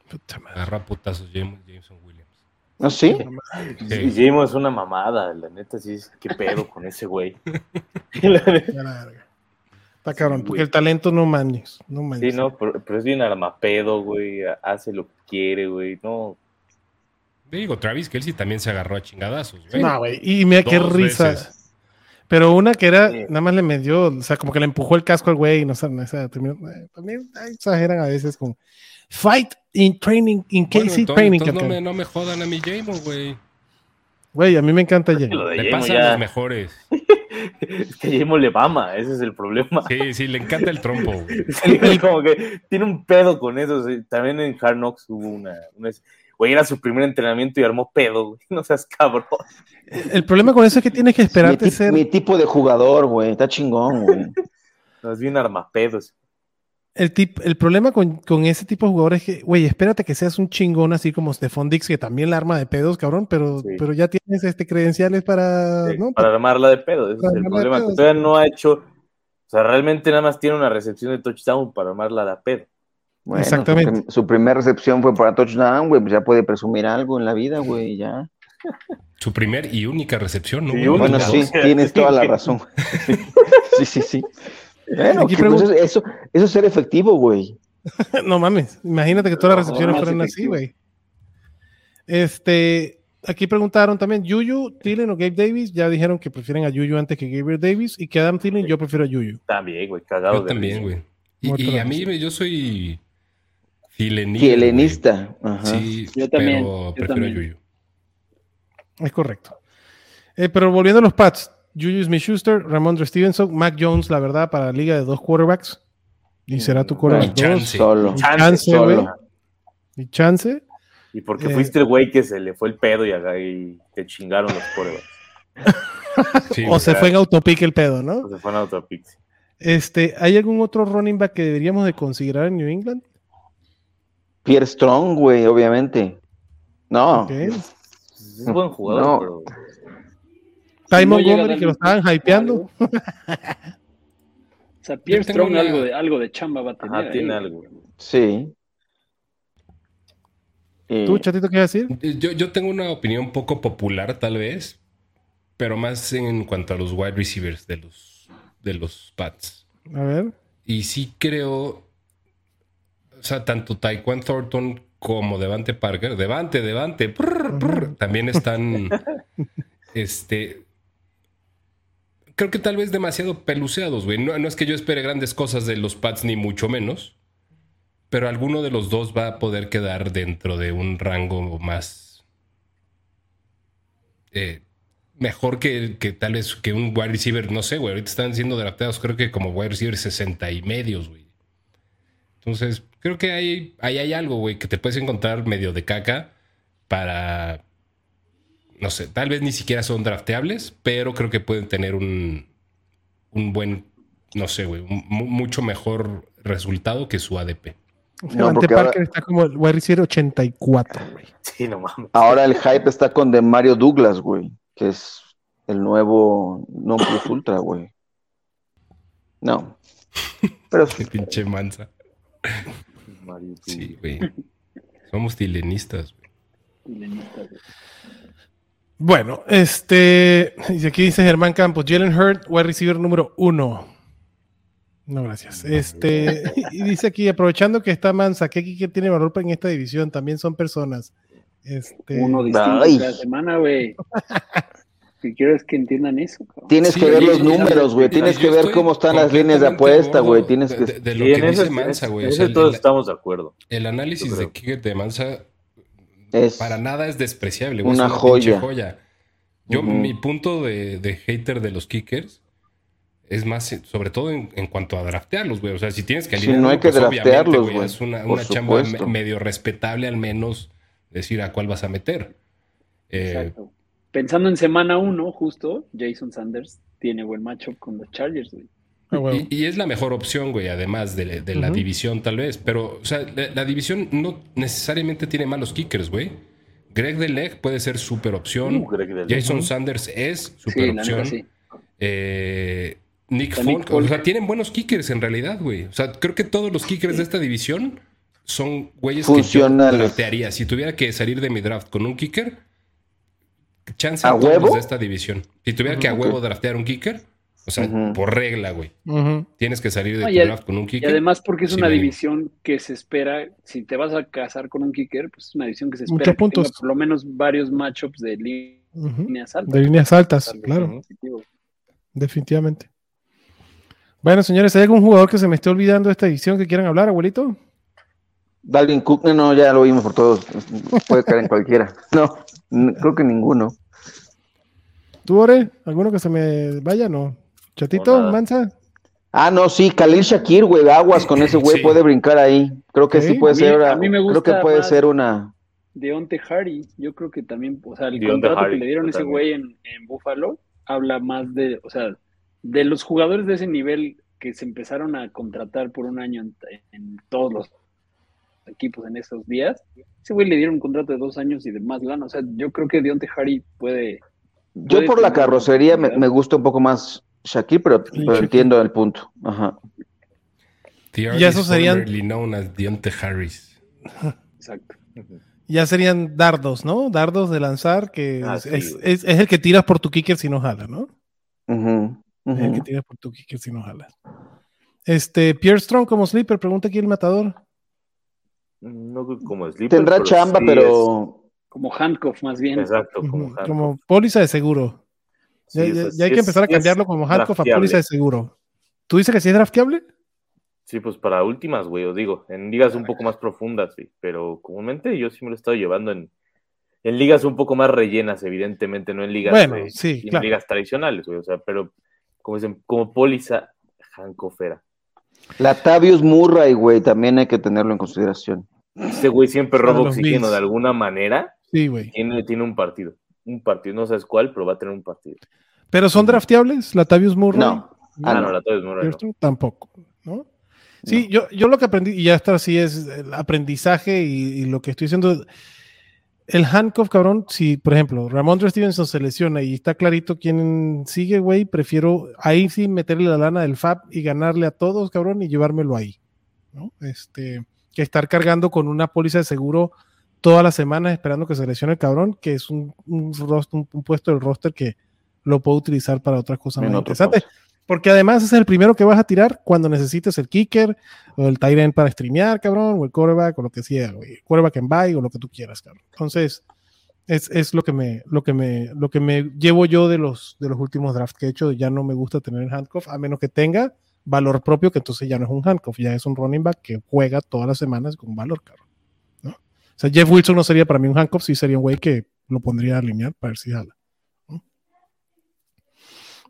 Puta madre. Agarró a putazos James- Jameson Williams. ¿Ah, sí? Sí. Y Jimo es una mamada, la neta, sí, es- qué pedo con ese güey. La neta. Ya la verga. Está cabrón, Sí, porque el talento no manes. No Sí, manes. no, pero, pero es bien armapedo, güey, hace lo que quiere, güey, no. Digo, Travis Kelsey también se agarró a chingadazos, güey. No, güey. Y mira qué Dos risa. veces. Pero una que era, Sí. nada más le metió, o sea, como que le empujó el casco al güey y no sé, o sea, terminó, eh, también exageran a veces con fight in training, in Bueno, entonces, training. entonces no, me, no me jodan a mi Jamo, güey. Güey, a mí me encanta de Le pasan ya- los mejores. Es que Yemo le mama, ese es el problema. Sí, sí, le encanta el trompo. güey. Sí, como que tiene un pedo con eso. sí. También en Hard Knocks hubo una, una- Güey, era su primer entrenamiento y armó pedo, güey. No seas cabrón. El problema con eso es que tienes que esperarte ser. mi tipo de jugador, güey. Está chingón, güey. Más bien armapedos. El, tip, el problema con, con ese tipo de jugadores es que, güey, espérate que seas un chingón así como Stephon Dix, que también la arma de pedos, cabrón, pero, Sí. pero ya tienes este credenciales para. Sí, ¿no? para armarla de pedo. Ese es el problema. pedo, Que todavía no ha hecho. O sea, realmente nada más tiene una recepción de touchdown para armarla de pedo. Bueno, Exactamente. Su, su primera recepción fue para touchdown, güey. Pues ya puede presumir algo en la vida, güey. Ya. Su primer y única recepción, ¿no? Sí. Bueno, sí, tienes toda la razón. sí, sí, sí. Bueno, que, pues, eso, eso es ser efectivo, güey. no mames, imagínate que todas las No, recepciones más fueran así, güey. Este, aquí preguntaron también, Yuyu, Thielen o Gabe Davis, ya dijeron que prefieren a Yuyu antes que Gabriel Davis y que Adam Thielen, yo prefiero a Yuyu. También, güey, cagado. Yo de también, güey. Y, a mí, yo soy. Ajá. Sí, Yo también, pero yo prefiero también. a Yuyu. Es correcto. Eh, pero volviendo a los Pats, Juju Smith-Schuster, Ramondre Stevenson, Mac Jones, la verdad, para la liga de dos quarterbacks. Y será tu quarterback Y dos. chance. Solo. Y Chance, solo. güey. Y chance. Y porque Eh. fuiste el güey que se le fue el pedo y, acá- y te chingaron los corebacks. Sí, o se fue en autopic el pedo, ¿no? O se fueron a otra pixie. Este, ¿Hay algún otro running back que deberíamos de considerar en New England? Pierre Strong, güey, obviamente. No. Ok. Es buen jugador, No. pero. Ty Montgomery, que lo estaban hypeando. algo. O sea, tengo Strong una- algo, de, algo de chamba va a tener. Ajá, tiene ahí. algo. Sí. Y- ¿Tú, chatito, qué vas a decir? Yo, yo tengo una opinión poco popular, tal vez, pero más en cuanto a los wide receivers de los, de los Pats. A ver. Y sí creo, o sea, tanto Taekwon Thornton como Devante Parker, Devante, Devante, prr, prr, también están, este, creo que tal vez demasiado peluceados, güey. No, no es que yo espere grandes cosas de los Pats, ni mucho menos, pero alguno de los dos va a poder quedar dentro de un rango más eh, mejor que, que tal vez que un wide receiver, no sé, güey. Ahorita están siendo drafteados, creo que como wide receiver 60 y medios, güey. Entonces, creo que hay algo, güey, que te puedes encontrar medio de caca para. No sé, tal vez ni siquiera son drafteables, pero creo que pueden tener un, un buen, no sé, güey, un mucho mejor resultado que su ADP. Devante porque Parker ahora- está como el wide receiver 84, güey. Sí, no mames. Ahora el hype está con de Mario Douglas, güey, que es el nuevo non plus ultra, güey. No. Pero Qué pinche mansa. Mario. Sí, güey. Somos tilenistas, güey. Milenista, güey. Bueno, este. Y aquí dice Germán Campos, Jalen Hurt, wide receiver número uno. No, gracias. Este, y dice aquí, aprovechando que está Mansa, ¿qué kicker tiene valor en esta división? También son personas. Este, Uno distinto Ay. cada semana, güey. Si quiero es que entiendan eso, cabrón. tienes Sí, que ver los números, güey. Tienes que ver cómo están las líneas de apuesta, güey. Tienes de, que. de- de lo que dice Mansa, güey. O en sea, eso todos el, estamos de acuerdo. el análisis de kicker de Mansa Es para nada es despreciable, güey. Una es una joya. joya. Yo, mi punto de, de hater de los kickers es más, sobre todo en, en cuanto a draftearlos, güey. O sea, si tienes que Sí, alinear no hay uno, que pues, obviamente, draftearlos, güey, Es una, una chamba me- medio respetable, al menos decir a cuál vas a meter. Eh, Exacto. Pensando en semana uno, justo, Jason Sanders tiene buen matchup con los Chargers, güey. Ah. Y, y es la mejor opción, güey, además de, de la división, tal vez. Pero, o sea, la, la división no necesariamente tiene malos kickers, güey. Greg Deleg puede ser super opción. Uh. Jason. Sanders es super opción. sí. Eh, Nick Nick Folk. Folk. O sea, tienen buenos kickers en realidad, güey. O sea, creo que todos los kickers de esta división son güeyes que yo draftearía. Si tuviera que salir de mi draft con un kicker, chance ¿A a todos huevo? de esta división. Si tuviera que a huevo draftear un kicker, o sea, por regla, güey. Tienes que salir de No, tu y ad- draft con un Y kicker. además porque es una división que se espera, si te vas a casar con un kicker, pues es una división que se espera que puntos. tenga por lo menos varios matchups de líneas altas. De líneas altas, claro, definitivamente. Bueno, señores, ¿hay algún jugador que se me esté olvidando de esta edición que quieran hablar, abuelito? Dalvin Cook, no, ya lo vimos por todos. Puede caer en cualquiera. No, creo que ninguno. ¿Tú, Ore? ¿Alguno que se me vaya? No. ¿Chatito? ¿Mansa? Ah, no, sí, Khalil Shakir, güey, aguas con ese güey, Sí. puede brincar ahí. Creo que Sí, sí puede a mí- ser, a mí me creo que gusta puede ser una. Deonte Harry, yo creo que también, o sea, el Deonte contrato que le dieron a ese güey en, en Buffalo habla más de, o sea, de los jugadores de ese nivel que se empezaron a contratar por un año en, en todos los equipos en esos días. Ese güey le dieron un contrato de dos años y de más lana. O sea, yo creo que Deonte Harry puede. Yo por la carrocería me, me gusta un poco más Shakir, pero, pero Shakir. entiendo el punto. Ajá. Ya esos serían- known as Deontay Harris. Exacto. Ya serían dardos, ¿no? Dardos de lanzar, que Ah, es, sí, es- güey. es- es el que tiras por tu kicker si no jala, ¿no? Ujú, Es el que tiras por tu kicker si no jala. Este, Pierre Strong como sleeper, pregunta aquí el matador. No como sleeper, Tendrá pero chamba, sí pero Como handcuff, más bien. exacto, como handcuff. Como póliza de seguro. Sí, Ya, hay que es- empezar a cambiarlo como handcuff a póliza de seguro. ¿Tú dices que sí es drafteable? Sí, pues para últimas, güey, os digo, en ligas un poco más profundas, sí, pero comúnmente yo sí me lo he estado llevando en, en ligas un poco más rellenas, evidentemente, no en ligas, Bueno, eh, sí, en claro. ligas tradicionales, güey, o sea, pero como dicen, como póliza handcuffera. Latavius Murray, güey, también hay que tenerlo en consideración. Este güey siempre roba oxígeno de alguna manera, Sí, güey. tiene, tiene un partido, un partido, no sabes cuál, pero va a tener un partido. ¿Pero son drafteables? ¿Latavius Murray? No. Ah, Ah, no, no. la Toys Murray. Tampoco, ¿no? Sí, yo, yo lo que aprendí, y ya está así, es el aprendizaje y, y lo que estoy diciendo. El handcuff, cabrón, si, por ejemplo, Ramondre Stevenson se lesiona y está clarito quién sigue, güey, prefiero ahí sí meterle la lana del FAB y ganarle a todos, cabrón, y llevármelo ahí, ¿no? Este, que estar cargando con una póliza de seguro todas las semanas esperando que se lesione el cabrón, que es un, un, roster- un- un puesto del roster que lo puedo utilizar para otras cosas En más otro interesantes. Porque además es el primero que vas a tirar cuando necesites el kicker o el tight end para streamear, cabrón, o el quarterback o lo que sea, güey. Quarterback en bye o lo que tú quieras, cabrón. Entonces, es, es lo que me, lo que me, lo que me llevo yo de los, de los últimos drafts que he hecho. Ya no me gusta tener el handcuff, a menos que tenga valor propio, que entonces ya no es un handcuff, ya es un running back que juega todas las semanas con valor, cabrón. O sea, Jeff Wilson no sería para mí un handcuff, sí sería un güey que lo pondría a alinear para ver si jala. ¿no?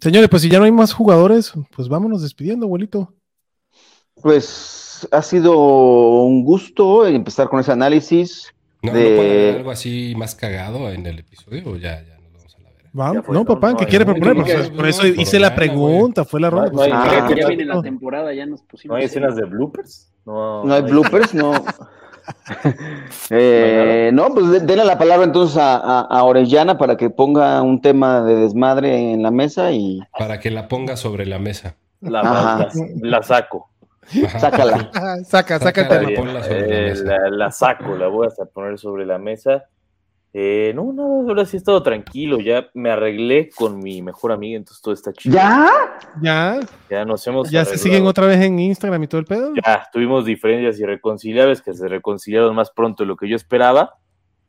Señores, pues si ya no hay más jugadores, pues vámonos despidiendo, abuelito. Pues ha sido un gusto empezar con ese análisis. ¿No, De- ¿no puede haber algo así más cagado en el episodio o ya, ya nos vamos a la verga? Vamos. Fue, no, ¿no? papá, No ¿qué quiere no, proponer? Por- no, por eso no, hice la pregunta, fue la ronda. pues, ah, Ya ¿qué viene la temporada, ya nos pusimos. ¿No hay escenas de bloopers? No, No hay bloopers, no. Eh, no, pues de- denle la palabra entonces a, a- a Orellana para que ponga un tema de desmadre en la mesa y Para que la ponga sobre la mesa. La, la, la saco. Ajá. sácala. Saca, saca el Sácala. tema. Bien, ponla sobre la eh, mesa. la, la saco, la voy a poner sobre la mesa. Eh, no, nada, ahora sí he estado tranquilo, ya me arreglé con mi mejor amiga, entonces todo está chido. ¿Ya? Ya, Ya nos hemos ya se siguen otra vez en Instagram y todo el pedo. Ya, tuvimos diferencias irreconciliables que se reconciliaron más pronto de lo que yo esperaba.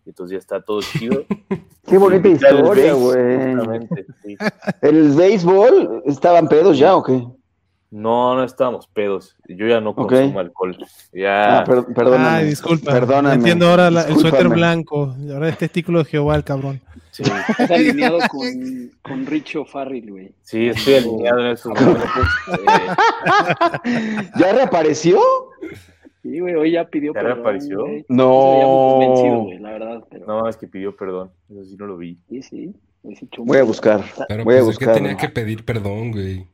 Entonces ya está todo chido. Qué bonita historia, güey. sí. ¿El béisbol estaban pedos ya o qué? No, no estábamos pedos. Yo ya no consumo alcohol. Ya. Ah, per- perdóname. Ay, disculpa. Perdóname. Entiendo ahora la- el suéter blanco. y Ahora es testículo de Jehová, el cabrón. sí, Estás alineado con, con Richo Farrell, güey. sí, estoy alineado en esos momentos. Eh, ¿Ya reapareció? Sí, güey, hoy ya pidió ¿Ya perdón, reapareció? güey. Muy convencido, No. güey, la verdad. Pero... no, es que pidió perdón. Eso sí no lo vi. Sí, sí. Voy a buscar. Pero Voy a pues, ¿de qué buscar. tenía que pedir perdón, güey?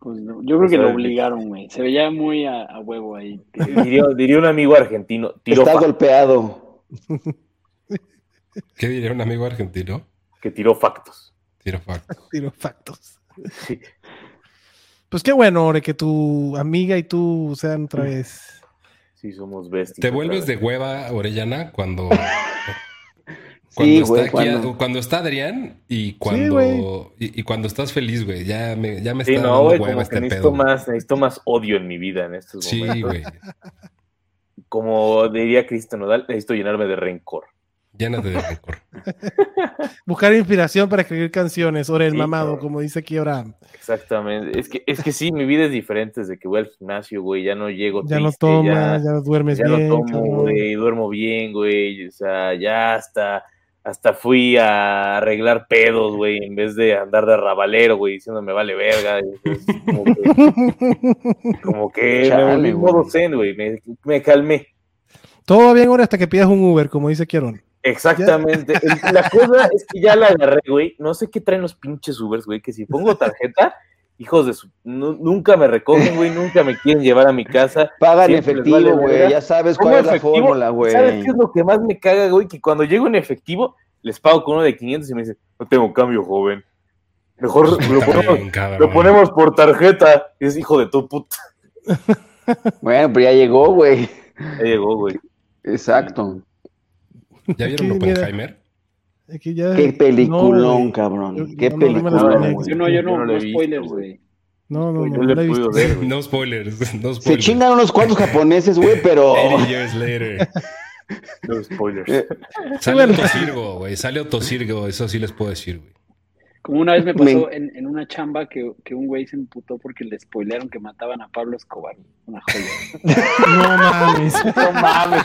Pues, no, yo creo que O sea, lo obligaron, güey. Se veía muy a, a huevo ahí. Diría, diría un amigo argentino, tiró Está factos, golpeado. ¿Qué diría un amigo argentino? que tiró factos. Tiro facto. Tiro factos. Sí. Pues qué bueno, Ore, que tu amiga y tú sean otra vez. Sí, somos bestias. ¿Te vuelves de hueva, Orellana, cuando, cuando, Sí, está güey, aquí- cuando- cuando está Adrián y cuando, y, y cuando estás feliz, güey? Ya me, ya me Sí, está no, dando güey, como este que necesito pedo. más, necesito más odio en mi vida en estos Sí, momentos. güey. Como diría Cristian Nodal, necesito llenarme de rencor. Llénate de rencor. Buscar inspiración para escribir canciones. Ore el Sí, mamado, como dice aquí Abraham. Exactamente. Es que, es que sí, mi vida es diferente desde que voy al gimnasio, güey. Ya no llego Ya no tomas, ya- ya, no duermes ya bien. no tomo, cabrón. güey, duermo bien, güey. O sea, ya hasta hasta fui a arreglar pedos, güey, en vez de andar de rabalero, güey, diciendo me vale verga. y, pues, como que, como que Chale, me modo zen, güey, me, me calmé. Todo va bien ahora hasta que pidas un Uber, como dice Kieron. Exactamente. La cosa es que ya la agarré, güey. No sé qué traen los pinches Ubers, güey, que si pongo tarjeta, hijos de su... nu- nunca me recogen, güey, nunca me quieren llevar a mi casa. Paga en Siempre les efectivo, vale güey. Ya sabes cuál es la efectivo, fórmula, güey. ¿Sabes qué es lo que más me caga, güey? Que cuando llego en efectivo, les pago con uno de 500 y me dicen, no tengo cambio, joven. Mejor lo ponemos, lo por tarjeta. Es hijo de tu puta. Bueno, pero ya llegó, güey. Ya llegó, güey. Exacto. ¿Ya vieron. Oppenheimer? Es que ya- Qué peliculón, no, güey. cabrón. Yo- Qué no, peliculón, no, yo no, Yo no no spoilers, güey. No, no, no, la he visto. ver. No spoilers, no spoilers. Se chingan unos cuantos japoneses, güey, pero. 80 years later. No spoilers. Eh, Sale. Otosirgo, güey. Sale Otosirgo, eso sí les puedo decir, güey. Como una vez me Me- pasó en, en una chamba que, que un güey se emputó porque le spoilearon que mataban a Pablo Escobar. Una joya. No mames. No mames.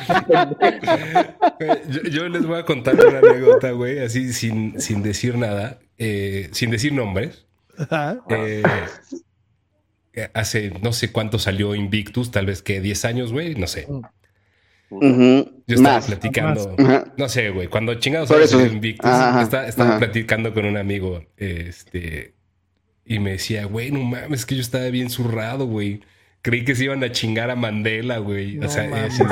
Yo, yo les voy a contar una anécdota, güey, así sin, sin decir nada, eh, sin decir nombres. Ajá. Eh, eh, hace no sé cuánto salió Invictus, tal vez que 10 años, güey, no sé. Yo estaba Más. platicando, no sé, güey, cuando chingados Por eso. Invictus, Ajá, estaba, estaba ajá. platicando con un amigo, este, y me decía, güey, no mames, es que yo estaba bien zurrado, güey. Creí que se iban a chingar a Mandela, güey. No o sea, mames.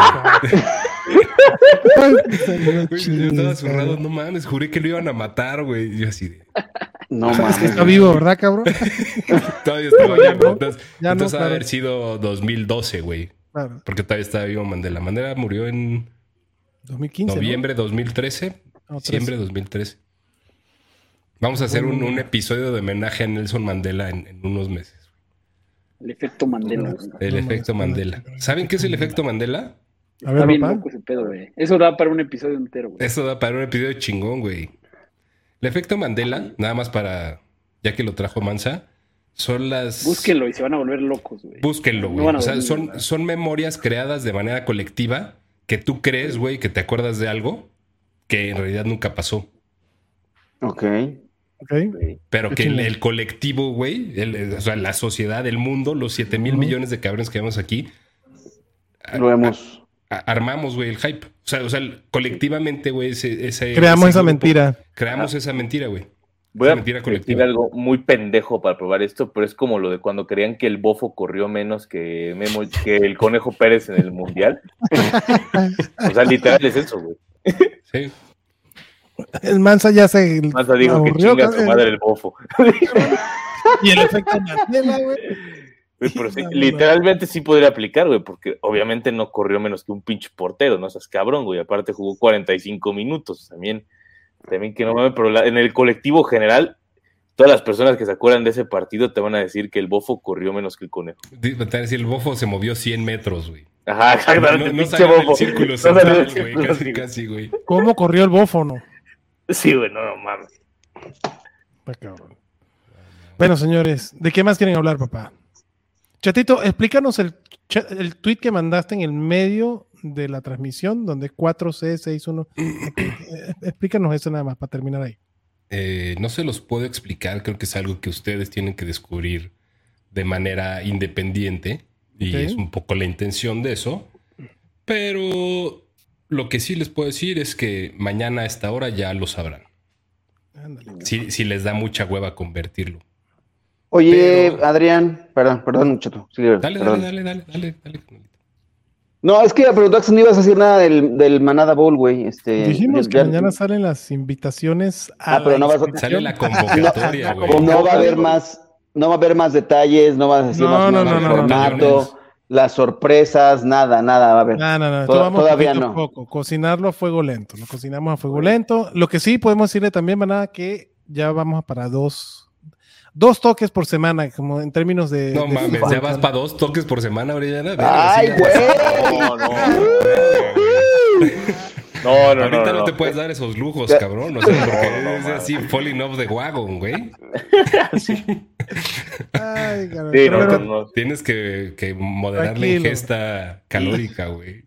Güey, yo estaba zurrado, no mames, juré que lo iban a matar, güey. Y yo así de, No Es que mames. está vivo, ¿verdad, cabrón? todavía estaba Ya Entonces, ya no, entonces ha de claro. haber sido 2012, güey. Claro, Porque todavía estaba vivo Mandela. Mandela murió en 2015. ¿no? noviembre 2013. No, Diciembre 2013. Vamos a hacer un, un episodio de homenaje a Nelson Mandela en, en unos meses. El efecto Mandela. El No efecto Mandela. no. ¿Saben qué es el efecto Mandela? A Está ver, bien papá. loco ese pedo, güey. Eso da para un episodio entero, güey. Eso da para un episodio chingón, güey. El efecto Mandela, nada más para, ya que lo trajo Mansa, son las... Búsquenlo y se van a volver locos, güey. Búsquenlo, güey. o sea, son, son memorias creadas de manera colectiva que tú crees, güey, que te acuerdas de algo que en realidad nunca pasó. Ok. Ok. Pero que el, colectivo, güey, o sea, la sociedad, el mundo, los 7 mil millones de cabrones que vemos aquí, Lo hemos. a- armamos, güey, el hype. O sea, o sea, colectivamente, güey, ese, ese- Creamos ese esa grupo- mentira. Creamos esa mentira, güey. Voy a decir algo muy pendejo para probar esto, pero es como lo de cuando creían que el bofo corrió menos que, Memo, que el conejo Pérez en el mundial. o sea, literal es eso, güey. Sí. El Mansa ya se Más dijo que chinga su madre el bofo. Y el efecto Mandela, güey. Pero sí, literalmente sí podría aplicar, güey, porque obviamente no corrió menos que un pinche portero, no seas cabrón, güey. Aparte jugó 45 minutos también. También que no mames, pero la- en el colectivo general, todas las personas que se acuerdan de ese partido te van a decir que el bofo corrió menos que el conejo. Te voy a decir, el bofo se movió 100 metros, güey. Ajá, No, exactamente. no, no pinche salió del bofo. círculo No salió central, güey. Casi, sí, güey. casi, güey. ¿Cómo corrió el bófono? Sí, güey, no, no mames. Está cabrón. Bueno, señores, ¿de qué más quieren hablar, papá? Chatito, explícanos el, el tweet que mandaste en el medio de la transmisión, donde es 4C61. Eh, Explícanos eso nada más para terminar ahí. Eh, no se los puedo explicar, creo que es algo que ustedes tienen que descubrir de manera independiente y es un poco la intención de eso. Pero lo que sí les puedo decir es que mañana a esta hora ya lo sabrán. Ándale. Si, si les da mucha hueva convertirlo. Oye, Pero- Adrián, perdón, perdón, Chato. sigue, Dale, perdón. dale, dale, dale, dale, dale. No, es que preguntaste si no ibas a decir nada del, del Manada Bowl, güey. Este, Dijimos que ya- mañana salen las invitaciones a Ah, pero no vas a- Sale la convocatoria, güey. No va a haber más, no va a haber más detalles, no vas a decir No, más no, más no, del no, no, formato, no. las sorpresas, nada, nada va a haber. No, no, no, todavía no. poco. Cocinarlo a fuego lento. Lo cocinamos a fuego lento. Lo que sí podemos decirle también, Maná, que ya vamos para dos, dos toques por semana, como en términos de. No de mames, ya vas para dos toques por semana. Verga, Ay, güey. No, no. No. Ahorita no, no. te puedes dar esos lujos, cabrón. O sea, porque No, no, es así, falling off the wagon, güey. Ay, cabrón. Sí, Pero no, no. Tienes que, que moderar la ingesta calórica, güey.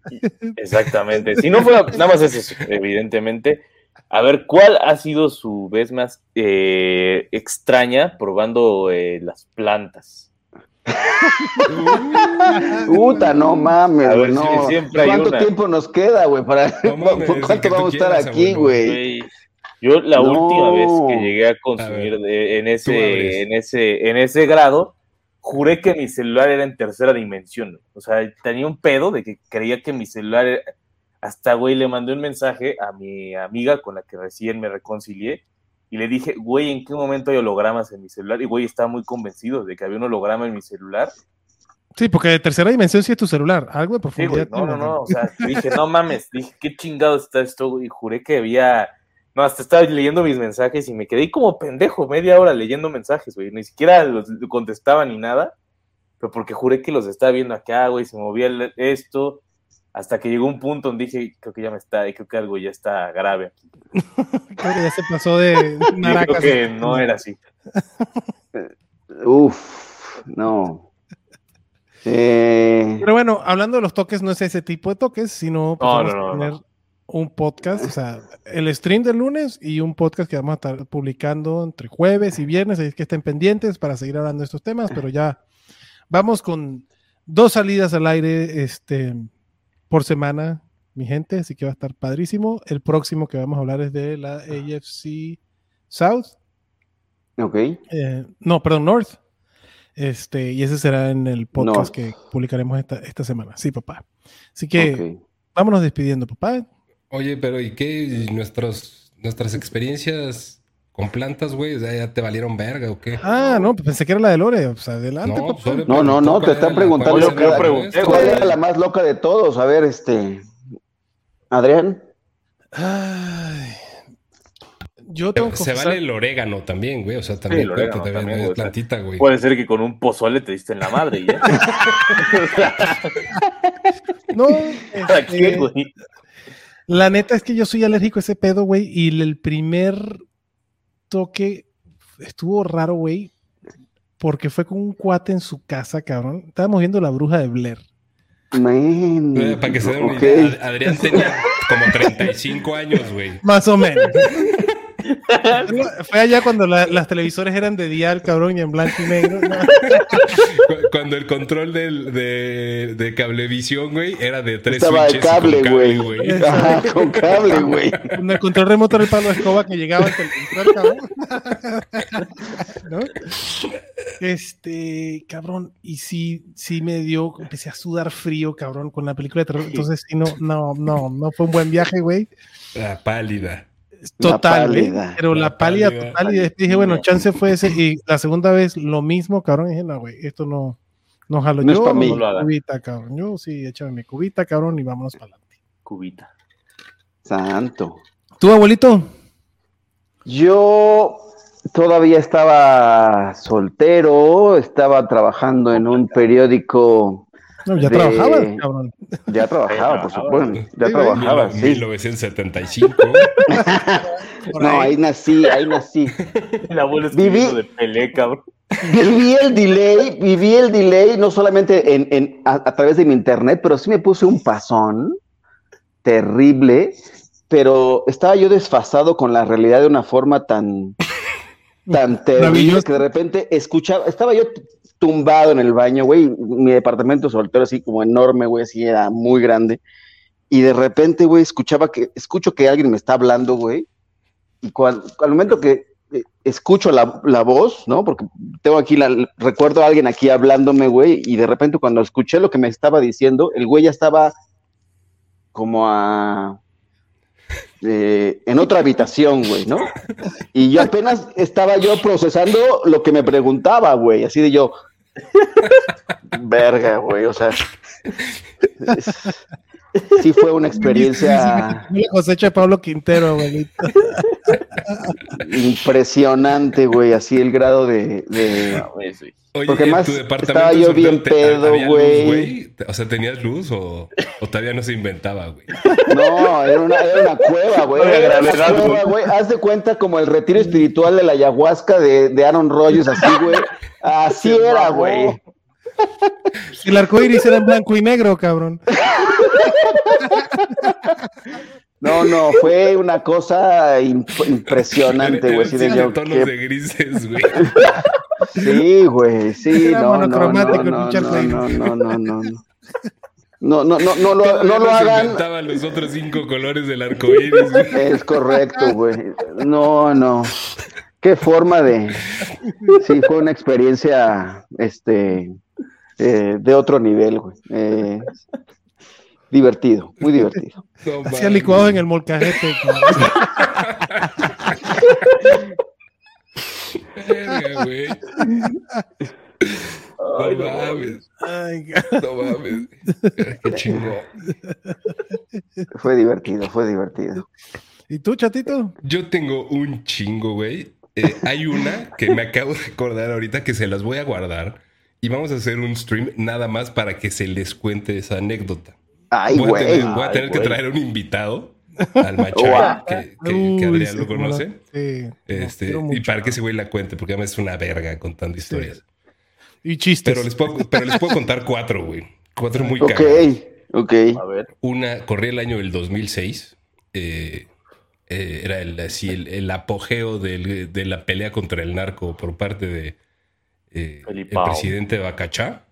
Exactamente. Si no fuera, nada más es eso, evidentemente. A ver, ¿cuál ha sido su vez más eh, extraña probando eh, las plantas? Puta, no mames, A ver, güey, no. ¿Cuánto una. tiempo nos queda, güey? Para... No mames, el ¿Cuánto vamos a estar aquí, güey? Yo la No. última vez que llegué a A consumir ver, de- en, ese, en, ese, en ese grado, juré que mi celular era en tercera dimensión. O sea, tenía un pedo de que creía que mi celular era- Hasta, güey, le mandé un mensaje a mi amiga con la que recién me reconcilié y le dije, güey, ¿en qué momento hay hologramas en mi celular? Y, güey, estaba muy convencido de que había un holograma en mi celular. Sí, porque de tercera dimensión sí es tu celular. Algo de Sí, güey, profundidad. no, no, tiene, no, o sea, dije, no mames, dije, qué chingado está esto, y juré que había, no, hasta estaba leyendo mis mensajes y me quedé como pendejo, media hora leyendo mensajes, güey, ni siquiera los contestaba ni nada, pero porque juré que los estaba viendo acá, güey, se movía esto, hasta que llegó un punto donde dije, creo que ya me está, creo que algo ya está grave Creo que ya se pasó de naracas. creo que no era así. Uf, no. Eh, Pero bueno, hablando de los toques, no es ese tipo de toques, sino pues, No, vamos no, no, a tener no. un podcast, o sea, el stream del lunes y un podcast que vamos a estar publicando entre jueves y viernes, así que estén pendientes para seguir hablando de estos temas, pero ya vamos con dos salidas al aire este, por semana, mi gente, así que va a estar padrísimo. El próximo que vamos a hablar es de la AFC South, ok. eh, no, perdón, North. Este, y ese será en el podcast North. que publicaremos esta, esta semana. Sí, papá. Así que vámonos despidiendo, papá. Oye, pero ¿y qué? ¿Y nuestros, nuestras experiencias con plantas, güey? O sea, ¿ya te valieron verga o qué? Ah, no, pensé que era la de Lore. O sea, adelante, No, papá. solo No, no, no, te ¿cuál están preguntando cuál Yo la pregunté? ¿Cuál era la más loca de todos? A ver, este. Adrián. Ay, yo tengo que Se confesar- vale el orégano también, güey. O sea, también el cuenta, orégano también, también, plantita, güey. Puede ser que con un pozole te diste en la madre, ya. No, ¿Para qué, este, güey? la neta es que yo soy alérgico a ese pedo, güey. Y el primer toque estuvo raro, güey. Porque fue con un cuate en su casa, cabrón. Estábamos viendo la bruja de Blair. Man, Eh, Para que se den una ok. idea, Ad- Adrián tenía como 35 años, güey. Más o menos. Fue allá cuando la- las televisores eran de dial, cabrón, y en blanco y negro. Cuando el control del, de, de cablevisión, güey, era de tres Estaba de cable, güey. Ajá, con cable, güey. Cuando el control remoto era el palo de escoba que llegaba hasta el control, cabrón. ¿No? Este, cabrón, y sí, sí me dio, empecé a sudar frío, cabrón, con la película de terror. Entonces, sí, no, no, no, no fue un buen viaje, güey. La pálida. Total. Pero la, La pálida, pálida. total. Y después dije, bueno, chance fue ese. Y la segunda vez lo mismo, cabrón. Y dije, no, güey, esto no, no jalo. No es yo, pa' mí. No lo haga. cubita, cabrón. Yo sí, échame mi cubita, cabrón, y vámonos para adelante. Cubita. Santo. ¿Tú, abuelito? Yo todavía estaba soltero, estaba trabajando en un periódico. No, ya De- trabajabas, cabrón. Ya trabajaba. por supuesto. Ya trabajaba, sí. 1975. Por No, ahí. nací, ahí nací. El abuelo Viví- de Pelé, cabrón. Viví el delay, viví el delay, no solamente en, en- a, a través de mi internet, pero sí me puse un pasón terrible, pero estaba yo desfasado con la realidad de una forma tan, tan terrible que de repente escuchaba, estaba yo tumbado en el baño, güey, mi departamento soltero así como enorme, güey, así era muy grande, y de repente, güey, escuchaba que, escucho que alguien me está hablando, güey, y cuando, al momento que eh, escucho la, la voz, ¿no? Porque tengo aquí, la, recuerdo a alguien aquí hablándome, güey, y de repente cuando escuché lo que me estaba diciendo, el güey ya estaba como a... eh, en otra habitación, güey, ¿no? Y yo apenas estaba yo procesando lo que me preguntaba, güey, así de yo, verga, güey, o sea, es- sí fue una experiencia cosecha de Pablo Quintero, abuelito. impresionante, güey, así el grado de, de- No, güey, sí. Oye, Porque ¿en más tu estaba departamento yo bien pedo, güey. O sea, ¿tenías luz o, o todavía no se inventaba, güey? No, era una, era una cueva, güey. Era una cueva, güey. Haz de cuenta como el retiro espiritual de la ayahuasca de, de Aaron Rodgers, así, güey. Así era, güey. El arco iris era en blanco y negro, cabrón. No, no, fue una cosa imp- impresionante, güey. así de yo, tonos qué- de grises, güey. Sí, güey, sí, Era no, no, no, monocromático no, no, no, no, no, no, no. No, no, no, no, lo, no lo hagan. los otros cinco colores del arco iris, güey. Es correcto, güey. No, no. Qué forma de. Sí, fue una experiencia, este, eh, de otro nivel, güey. Eh, divertido, muy divertido. No Hacía mames. licuados en el molcajete. No mames, no mames. Qué chingón. Fue divertido, fue divertido. ¿Y tú, chatito? Yo tengo un chingo, güey. Eh, hay una que me acabo de recordar ahorita que se las voy a guardar y vamos a hacer un stream nada más para que se les cuente esa anécdota. Ay, voy a tener, voy a Ay, tener que güey. traer un invitado al Machay, Guau. que, que- Uy, que Adrián sí, lo conoce. Sí, Este, y para que ese güey la cuente, porque además es una verga contando historias. Y chistes. Pero les puedo, pero les puedo contar cuatro, güey. Cuatro muy Ok, cagadas. ok. A ver. Una, corría el año del 2006. eh, eh, era el, así el, el apogeo del- de la pelea contra el narco por parte de eh, el presidente Bacachá.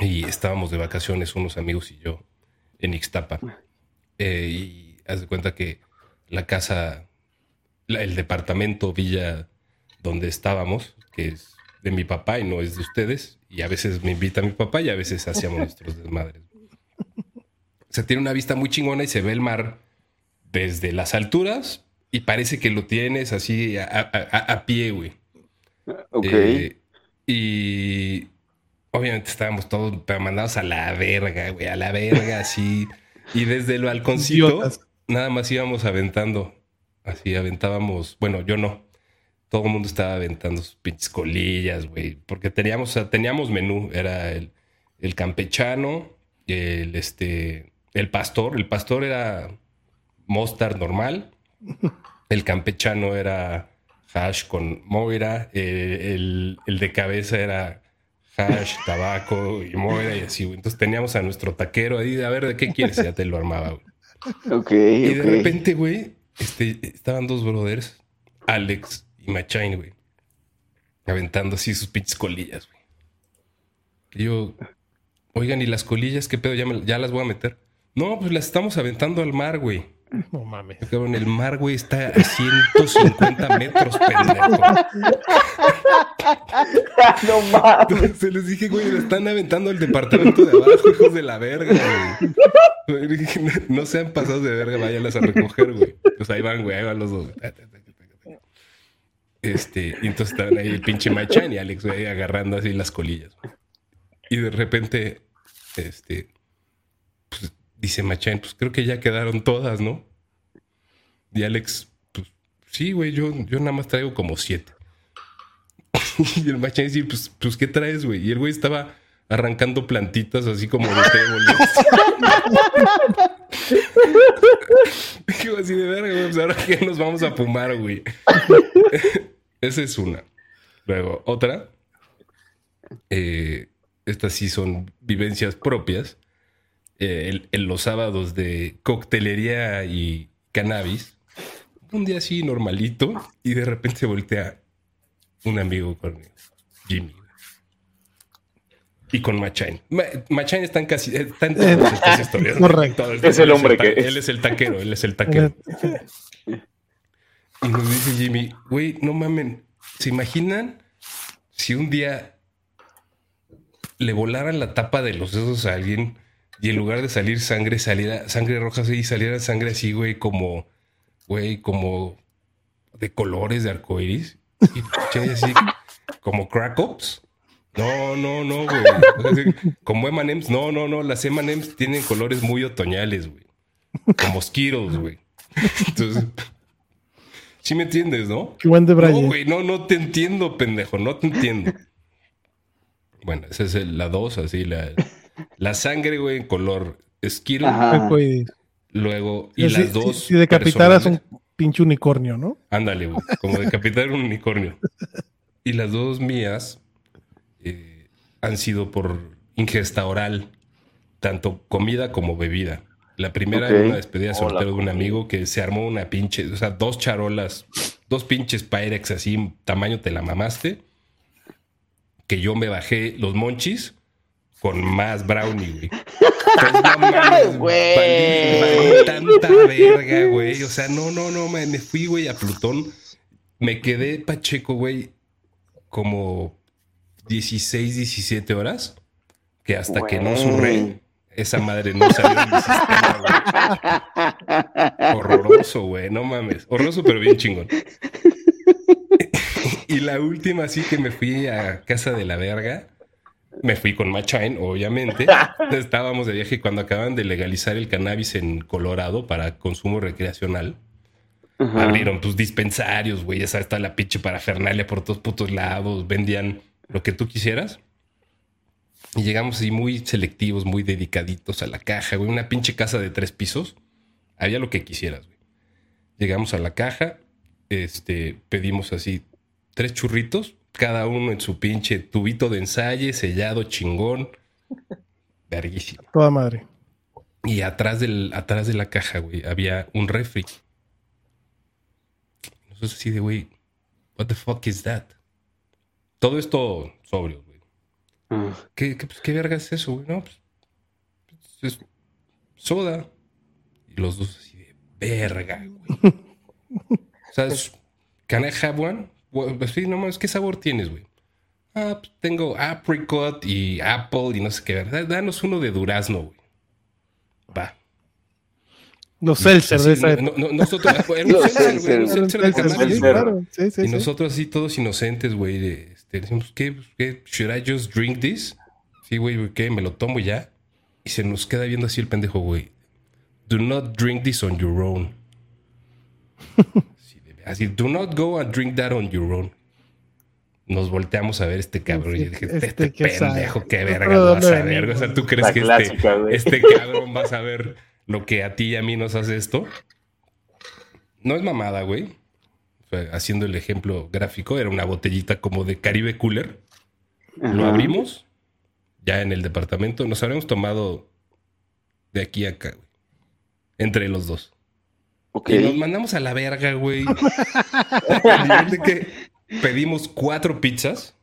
Y estábamos de vacaciones unos amigos y yo en Ixtapa. Eh, y haz de cuenta que la casa, la- el departamento Villa donde estábamos, que es de mi papá y no es de ustedes, y a veces me invita mi papá y a veces hacíamos nuestros desmadres. O sea, tiene una vista muy chingona y se ve el mar desde las alturas y parece que lo tienes así a, a- a- a pie, güey. Ok. Eh, y obviamente estábamos todos mandados a la verga, güey, a la verga, así. Y desde el balconcito, Idiotas. nada más íbamos aventando. Así aventábamos, bueno, yo no. Todo el mundo estaba aventando sus pinches colillas, güey. Porque teníamos, o sea, teníamos menú. Era el, el campechano, el este, el pastor. El pastor era mostard normal. El campechano era hash con moira. eh, el, el de cabeza era hash, tabaco y moira y así, güey. Entonces teníamos a nuestro taquero ahí, a ver, ¿de qué quieres? Y Ya te lo armaba, güey. Ok, Y de repente, güey, este, estaban dos brothers, Alex y Machain, güey, aventando así sus pinches colillas, güey. Y yo, oigan, ¿y las colillas qué pedo? Ya, me- ya las voy a meter. No, pues las estamos aventando al mar, güey. No mames. Cabrón, el mar, güey, está a 150 metros, pendejo. no mames. Entonces les dije, güey, lo están aventando al departamento de abajo, hijos de la verga, güey. Le dije, No, no sean pasados de verga, váyanlas a recoger, güey. Pues ahí van, güey, ahí van los dos. Este, y entonces estaban ahí el pinche Machan y Alex, güey, agarrando así las colillas. güey. Y de repente, este, dice Machan, pues creo que ya quedaron todas, ¿no? Y Alex, pues sí, güey, yo, yo nada más traigo como siete. y el Machan dice, pues, pues, ¿qué traes, güey? Y el güey estaba arrancando plantitas así como de té Digo así de verga, güey, pues ahora que nos vamos a fumar, güey. Esa es una. Luego, otra. eh, estas sí son vivencias propias. Eh, el- en los sábados de coctelería y cannabis. Un día así normalito y de repente voltea un amigo conmigo, Jimmy. Y con Machain. Ma- Machain está en casi está en todas estas historias. Correcto. Es el hombre que es. Él es el taquero, él es el taquero. Y nos dice Jimmy, güey, no mamen, ¿se imaginan si un día le volaran la tapa de los dedos a alguien y en lugar de salir sangre, saliera sangre roja y saliera sangre así, güey, como, güey, como de colores de arcoiris? Y así, como crack ups. No, no, no, güey. Como M&M's, no, no, no. Las M&M's tienen colores muy otoñales, güey. Como Skittles, güey. Entonces, sí me entiendes, ¿no? Qué buen de No, güey, no, no te entiendo, pendejo, no te entiendo. Bueno, esa es el- la dos, así, la, la sangre, güey, en color. Arcoíris. Luego, y Si- las dos. Si decapitaras personales- un pinche unicornio, ¿no? Ándale, güey, como decapitar un unicornio. Y las dos mías eh, han sido por ingesta oral, tanto comida como bebida. La primera Ok. era una despedida soltero de un amigo que se armó una pinche, o sea, dos charolas, dos pinches Pyrex así, tamaño te la mamaste. Que yo me bajé los monchis con más brownie, güey. No mames, Güey. valí- valí tanta verga, güey. O sea, no, no, no, me, me fui, güey, a Plutón. Me quedé pacheco, güey, como 16, 17 horas. Que hasta que no surré, esa madre no salió de mi sistema, güey. Horroroso, güey, no mames. Horroroso, pero bien chingón. y la última, sí que me fui a casa de la verga. Me fui con Machain, obviamente. Estábamos de viaje cuando acaban de legalizar el cannabis en Colorado para consumo recreacional. Ajá. Abrieron tus dispensarios, güey. Ya sabes, está la pinche parafernalia por todos putos lados. Vendían lo que tú quisieras. Y llegamos así muy selectivos, muy dedicaditos a la caja, güey. Una pinche casa de tres pisos. Había lo que quisieras, güey. Llegamos a la caja. Este, pedimos así tres churritos, cada uno en su pinche tubito de ensayo, sellado, chingón. Verguísimo. Toda madre. Y atrás, del, atrás de la caja, güey, había un refri. Nosotros así de, güey, what the fuck is that? Todo esto sobrio, güey. Ah. ¿Qué, qué, pues, ¿qué verga es eso, güey? No, pues, pues, es soda. Y los dos así de verga, güey. o sea, es, ¿can I have one? Pues sí, no mames, ¿qué sabor tienes, güey? Ah, pues tengo apricot y apple y no sé qué, ¿verdad? Danos uno de durazno, güey. Va. Seltzer de esa no- época. no- nosotros, era un Los seltzer, güey, de Seltzer, Y nosotros así todos inocentes, güey, este, decimos, ¿qué, ¿qué? ¿Should I just drink this? Sí, güey, ¿qué? Me lo tomo ya. Y se nos queda viendo así el pendejo, güey. Do not drink this on your own. Así, do not go and drink that on your own. Nos volteamos a ver este cabrón y dije, este, Este que pendejo, sabe. qué ¿Pero verga vas dónde a ver. O sea, ¿tú crees que clásica, este, este cabrón va a saber lo que a ti y a mí nos hace esto? No es mamada, güey. O sea, haciendo el ejemplo gráfico, era una botellita como de Caribe Cooler. Lo abrimos ya en el departamento. Nos habremos tomado de aquí a acá, güey. Entre los dos. Ok. Y nos mandamos a la verga, güey. De que pedimos cuatro pizzas,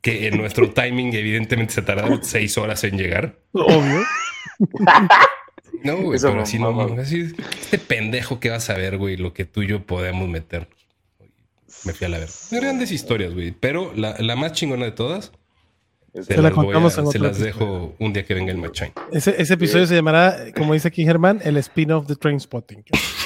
que en nuestro timing evidentemente se tardaron seis horas en llegar. Obvio. No, güey, Eso pero no así no, mama. así, este pendejo que vas a ver, güey, lo que tú y yo podemos meter. Me fui a la verga. Grandes historias, güey, pero la, la más chingona de todas se, Se la las, voy a- contamos en se las episodio. dejo un día que venga el Machain. Ese, ese episodio se llamará, como dice aquí Germán, el spin-off de Trainspotting.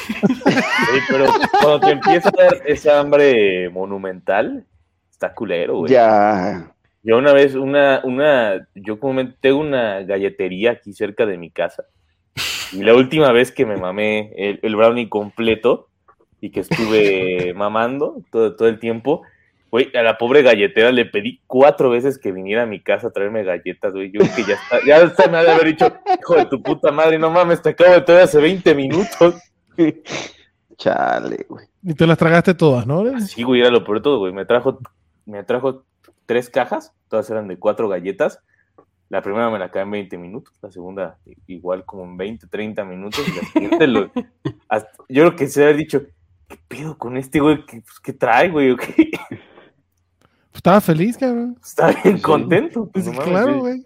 Pero cuando te empieza a dar esa hambre monumental, está culero, güey. Ya. Yo una vez, una, una, yo como tengo una galletería aquí cerca de mi casa. Y la última vez que me mamé el, el brownie completo y que estuve mamando todo, todo el tiempo, güey, a la pobre galletera le pedí cuatro veces que viniera a mi casa a traerme galletas, güey. Yo que ya está, ya está, me ha de haber dicho, hijo de tu puta madre, no mames, te acabo de traer hace 20 minutos. Chale, güey. Y te las tragaste todas, ¿no? Sí, güey, era lo peor de todo, güey. Me trajo, me trajo tres cajas, todas eran de cuatro galletas. La primera me la acabé en 20 minutos, la segunda igual como en 20, 30 minutos. Y la siguiente, lo- hasta- yo creo que se había dicho, ¿qué pedo con este güey? ¿Qué, pues, ¿qué trae, güey? ¿O qué? Estaba feliz, cabrón. Está bien Sí. contento. pues, Sí, no claro, güey.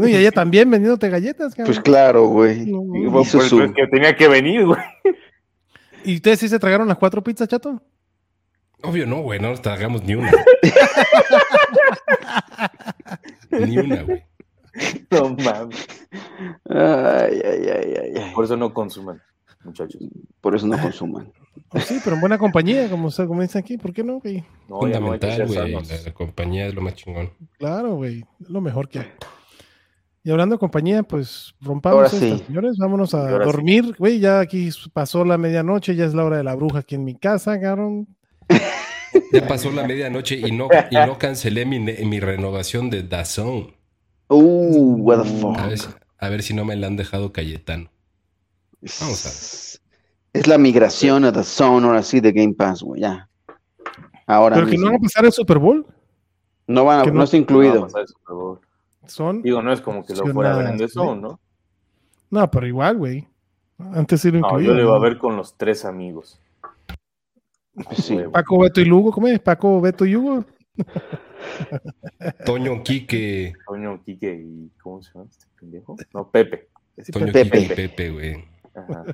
No, y ella también vendiéndote galletas, cabrón. Pues claro, güey. No, no. Y, Hizo su- que tenía que venir, güey. ¿Y ustedes sí se tragaron las cuatro pizzas, chato? Obvio no, güey, no nos tragamos ni una. ni una, güey. No mames. Ay, ay, ay, ay, ay. Por eso no consuman, muchachos. Por eso no consuman. Pues sí, pero en buena compañía, como, se- como dicen aquí. ¿Por qué no, güey? No, Fundamental, güey. La, la compañía es lo más chingón. Claro, güey. Es lo mejor que hay. Y hablando de compañía, pues rompamos Ahora sí. señores. Vámonos a Ahora sí. dormir. Güey, ya aquí pasó la medianoche, ya es la hora de la bruja aquí en mi casa, cabrón. Ya pasó la medianoche y no, y no cancelé mi, mi renovación de Dazón. Uh, what the A ver, si- fuck. a ver si no me la han dejado Cayetano. Vamos a ver. Es la migración a The Zone, ahora sí, de Game Pass, güey, ya. Ahora Pero que no mismo. van a pasar el Super Bowl. No, van a- no- no está No, incluido. pues, eso, por favor. Son. Digo, no es como que lo fuera Opcionadas, vendiendo eso, ¿sí? ¿no? No, pero igual, güey. Antes sí lo No, incluía. yo le iba a ¿no? ver con los tres amigos. Sí. Huevo. Paco, Beto y Lugo, ¿cómo es? Paco, Beto y Hugo. Toño, Quique, Toño, Quique y. ¿Cómo se llama este pendejo? No, Pepe. Toño, Pepe. Quique y Pepe, güey. Ajá.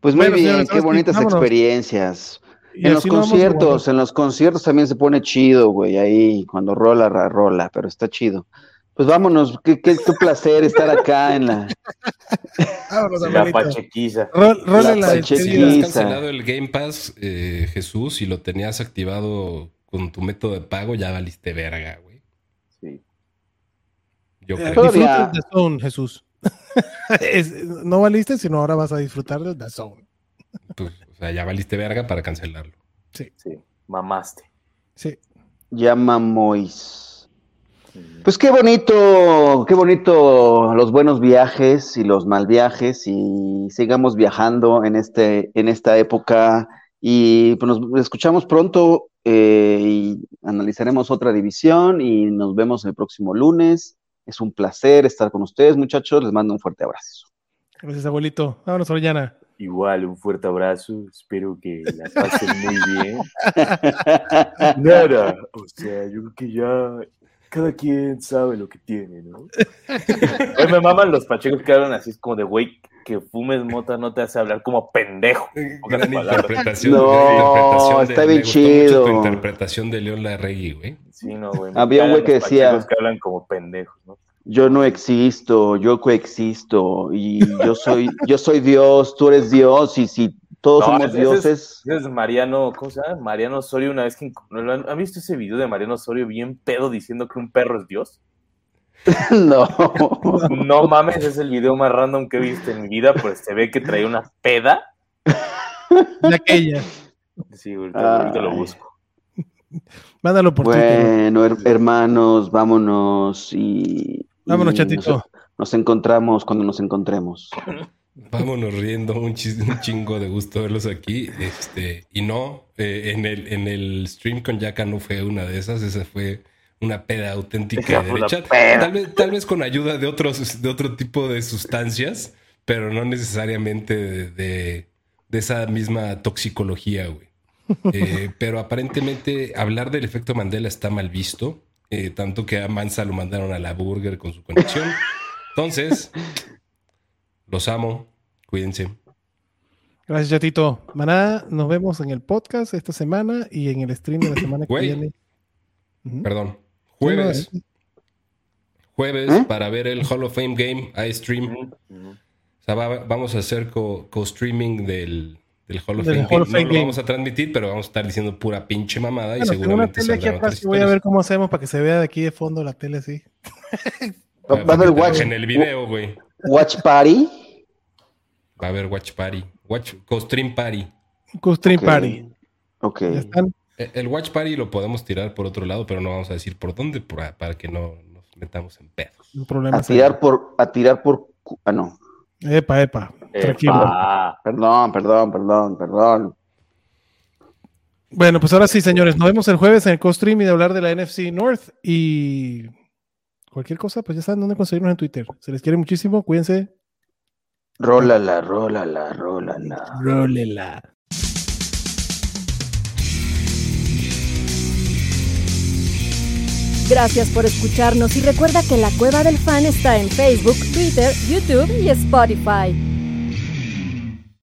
Pues muy Bueno, bien, señores, qué sí, bonitas vámonos. experiencias. En los conciertos, en los conciertos también se pone chido, güey, ahí cuando rola, rola, pero está chido. Pues vámonos, qué, qué, qué placer estar acá en la... Vámonos, La pachequiza. Rol- La. Si despedida. has cancelado el Game Pass, eh, Jesús, y lo tenías activado con tu método de pago, ya valiste verga, güey. Sí. Yo Eh, creo. Disfruta de The Zone, Jesús. Es- no valiste, sino ahora vas a disfrutar de The Zone. Pues, sea, ya valiste verga para cancelarlo. Sí. Mamaste. Sí. Llama Mois. Pues qué bonito, qué bonito los buenos viajes y los mal viajes y sigamos viajando en este, en esta época y pues nos escuchamos pronto eh, y analizaremos otra división y nos vemos el próximo lunes. Es un placer estar con ustedes, muchachos. Les mando un fuerte abrazo. Gracias, abuelito. Vámonos, Orellana. Igual, un fuerte abrazo. Espero que la pasen muy bien. Nada. O sea, yo creo que ya cada quien sabe lo que tiene, ¿no? Hoy me maman los pachecos que hablan así, es como de, güey, que fumes mota no te hace hablar como pendejo. Pocas Gran interpretación. No, gran interpretación está de- bien me gustó mucho chido. tu interpretación de León Larregui, güey. Sí, no, güey. Había un güey que los decía- pachecos que hablan como pendejos, ¿no? Yo no existo, yo coexisto y yo soy, yo soy Dios, tú eres Dios y si todos No, somos ese- dioses, Ese es Mariano, ¿cómo se llama? Mariano Osorio, una vez que... ¿no ¿Han visto ese video de Mariano Osorio bien pedo diciendo que un perro es Dios? no. No mames, es el video más random que he visto en mi vida, pues se ve que traía una peda. De aquella. Sí, ahorita, ahorita lo busco. Mándalo por Twitter. Bueno, her- hermanos, vámonos y, Vámonos, chatito. Nos, nos encontramos cuando nos encontremos. Vámonos riendo, un, chis- un chingo de gusto verlos aquí. Este, y no, eh, en, el, en el stream con Yaka no fue una de esas, esa fue una peda auténtica de derecha. Tal vez, tal vez con ayuda de otros, de otro tipo de sustancias, pero no necesariamente de, de- de esa misma toxicología, güey. Eh, pero aparentemente hablar del efecto Mandela está mal visto, eh, tanto que a Mansa lo mandaron a la burger con su conexión. Entonces, los amo, cuídense. Gracias, chatito. Maná, nos vemos en el podcast esta semana y en el stream de la semana que viene. Perdón. Sí, Jueves. no, Jueves ¿Eh? para ver el Hall of Fame Game a stream. O sea, va- vamos a hacer co- co-streaming del, del Hall of Del Fame Hall Game. of Fame no lo vamos a transmitir, pero vamos a estar diciendo pura pinche mamada y Bueno, tengo una seguramente tele aquí atrás y voy a ver cómo hacemos para que se vea de aquí de fondo la tele así. Va, va a haber watch, En el video, güey. watch party. Va a haber Watch Party. Watch, co-stream Party. Co-stream Ok. party. Ok. Ya están. Eh, El Watch Party lo podemos tirar por otro lado, pero no vamos a decir por dónde para, para que no nos metamos en pedos. Un problema. A tirar por, a tirar por, ah no. Epa. Epa. Perdón, perdón, perdón, perdón. Bueno, pues ahora sí, señores. Nos vemos el jueves en el co-stream y de hablar de la NFC North. Y cualquier cosa, pues ya saben dónde conseguirnos en Twitter. Se les quiere muchísimo. Cuídense. Rólala, rólala, rólala. Rólela. Gracias por escucharnos y recuerda que la Cueva del Fan está en Facebook, Twitter, YouTube y Spotify.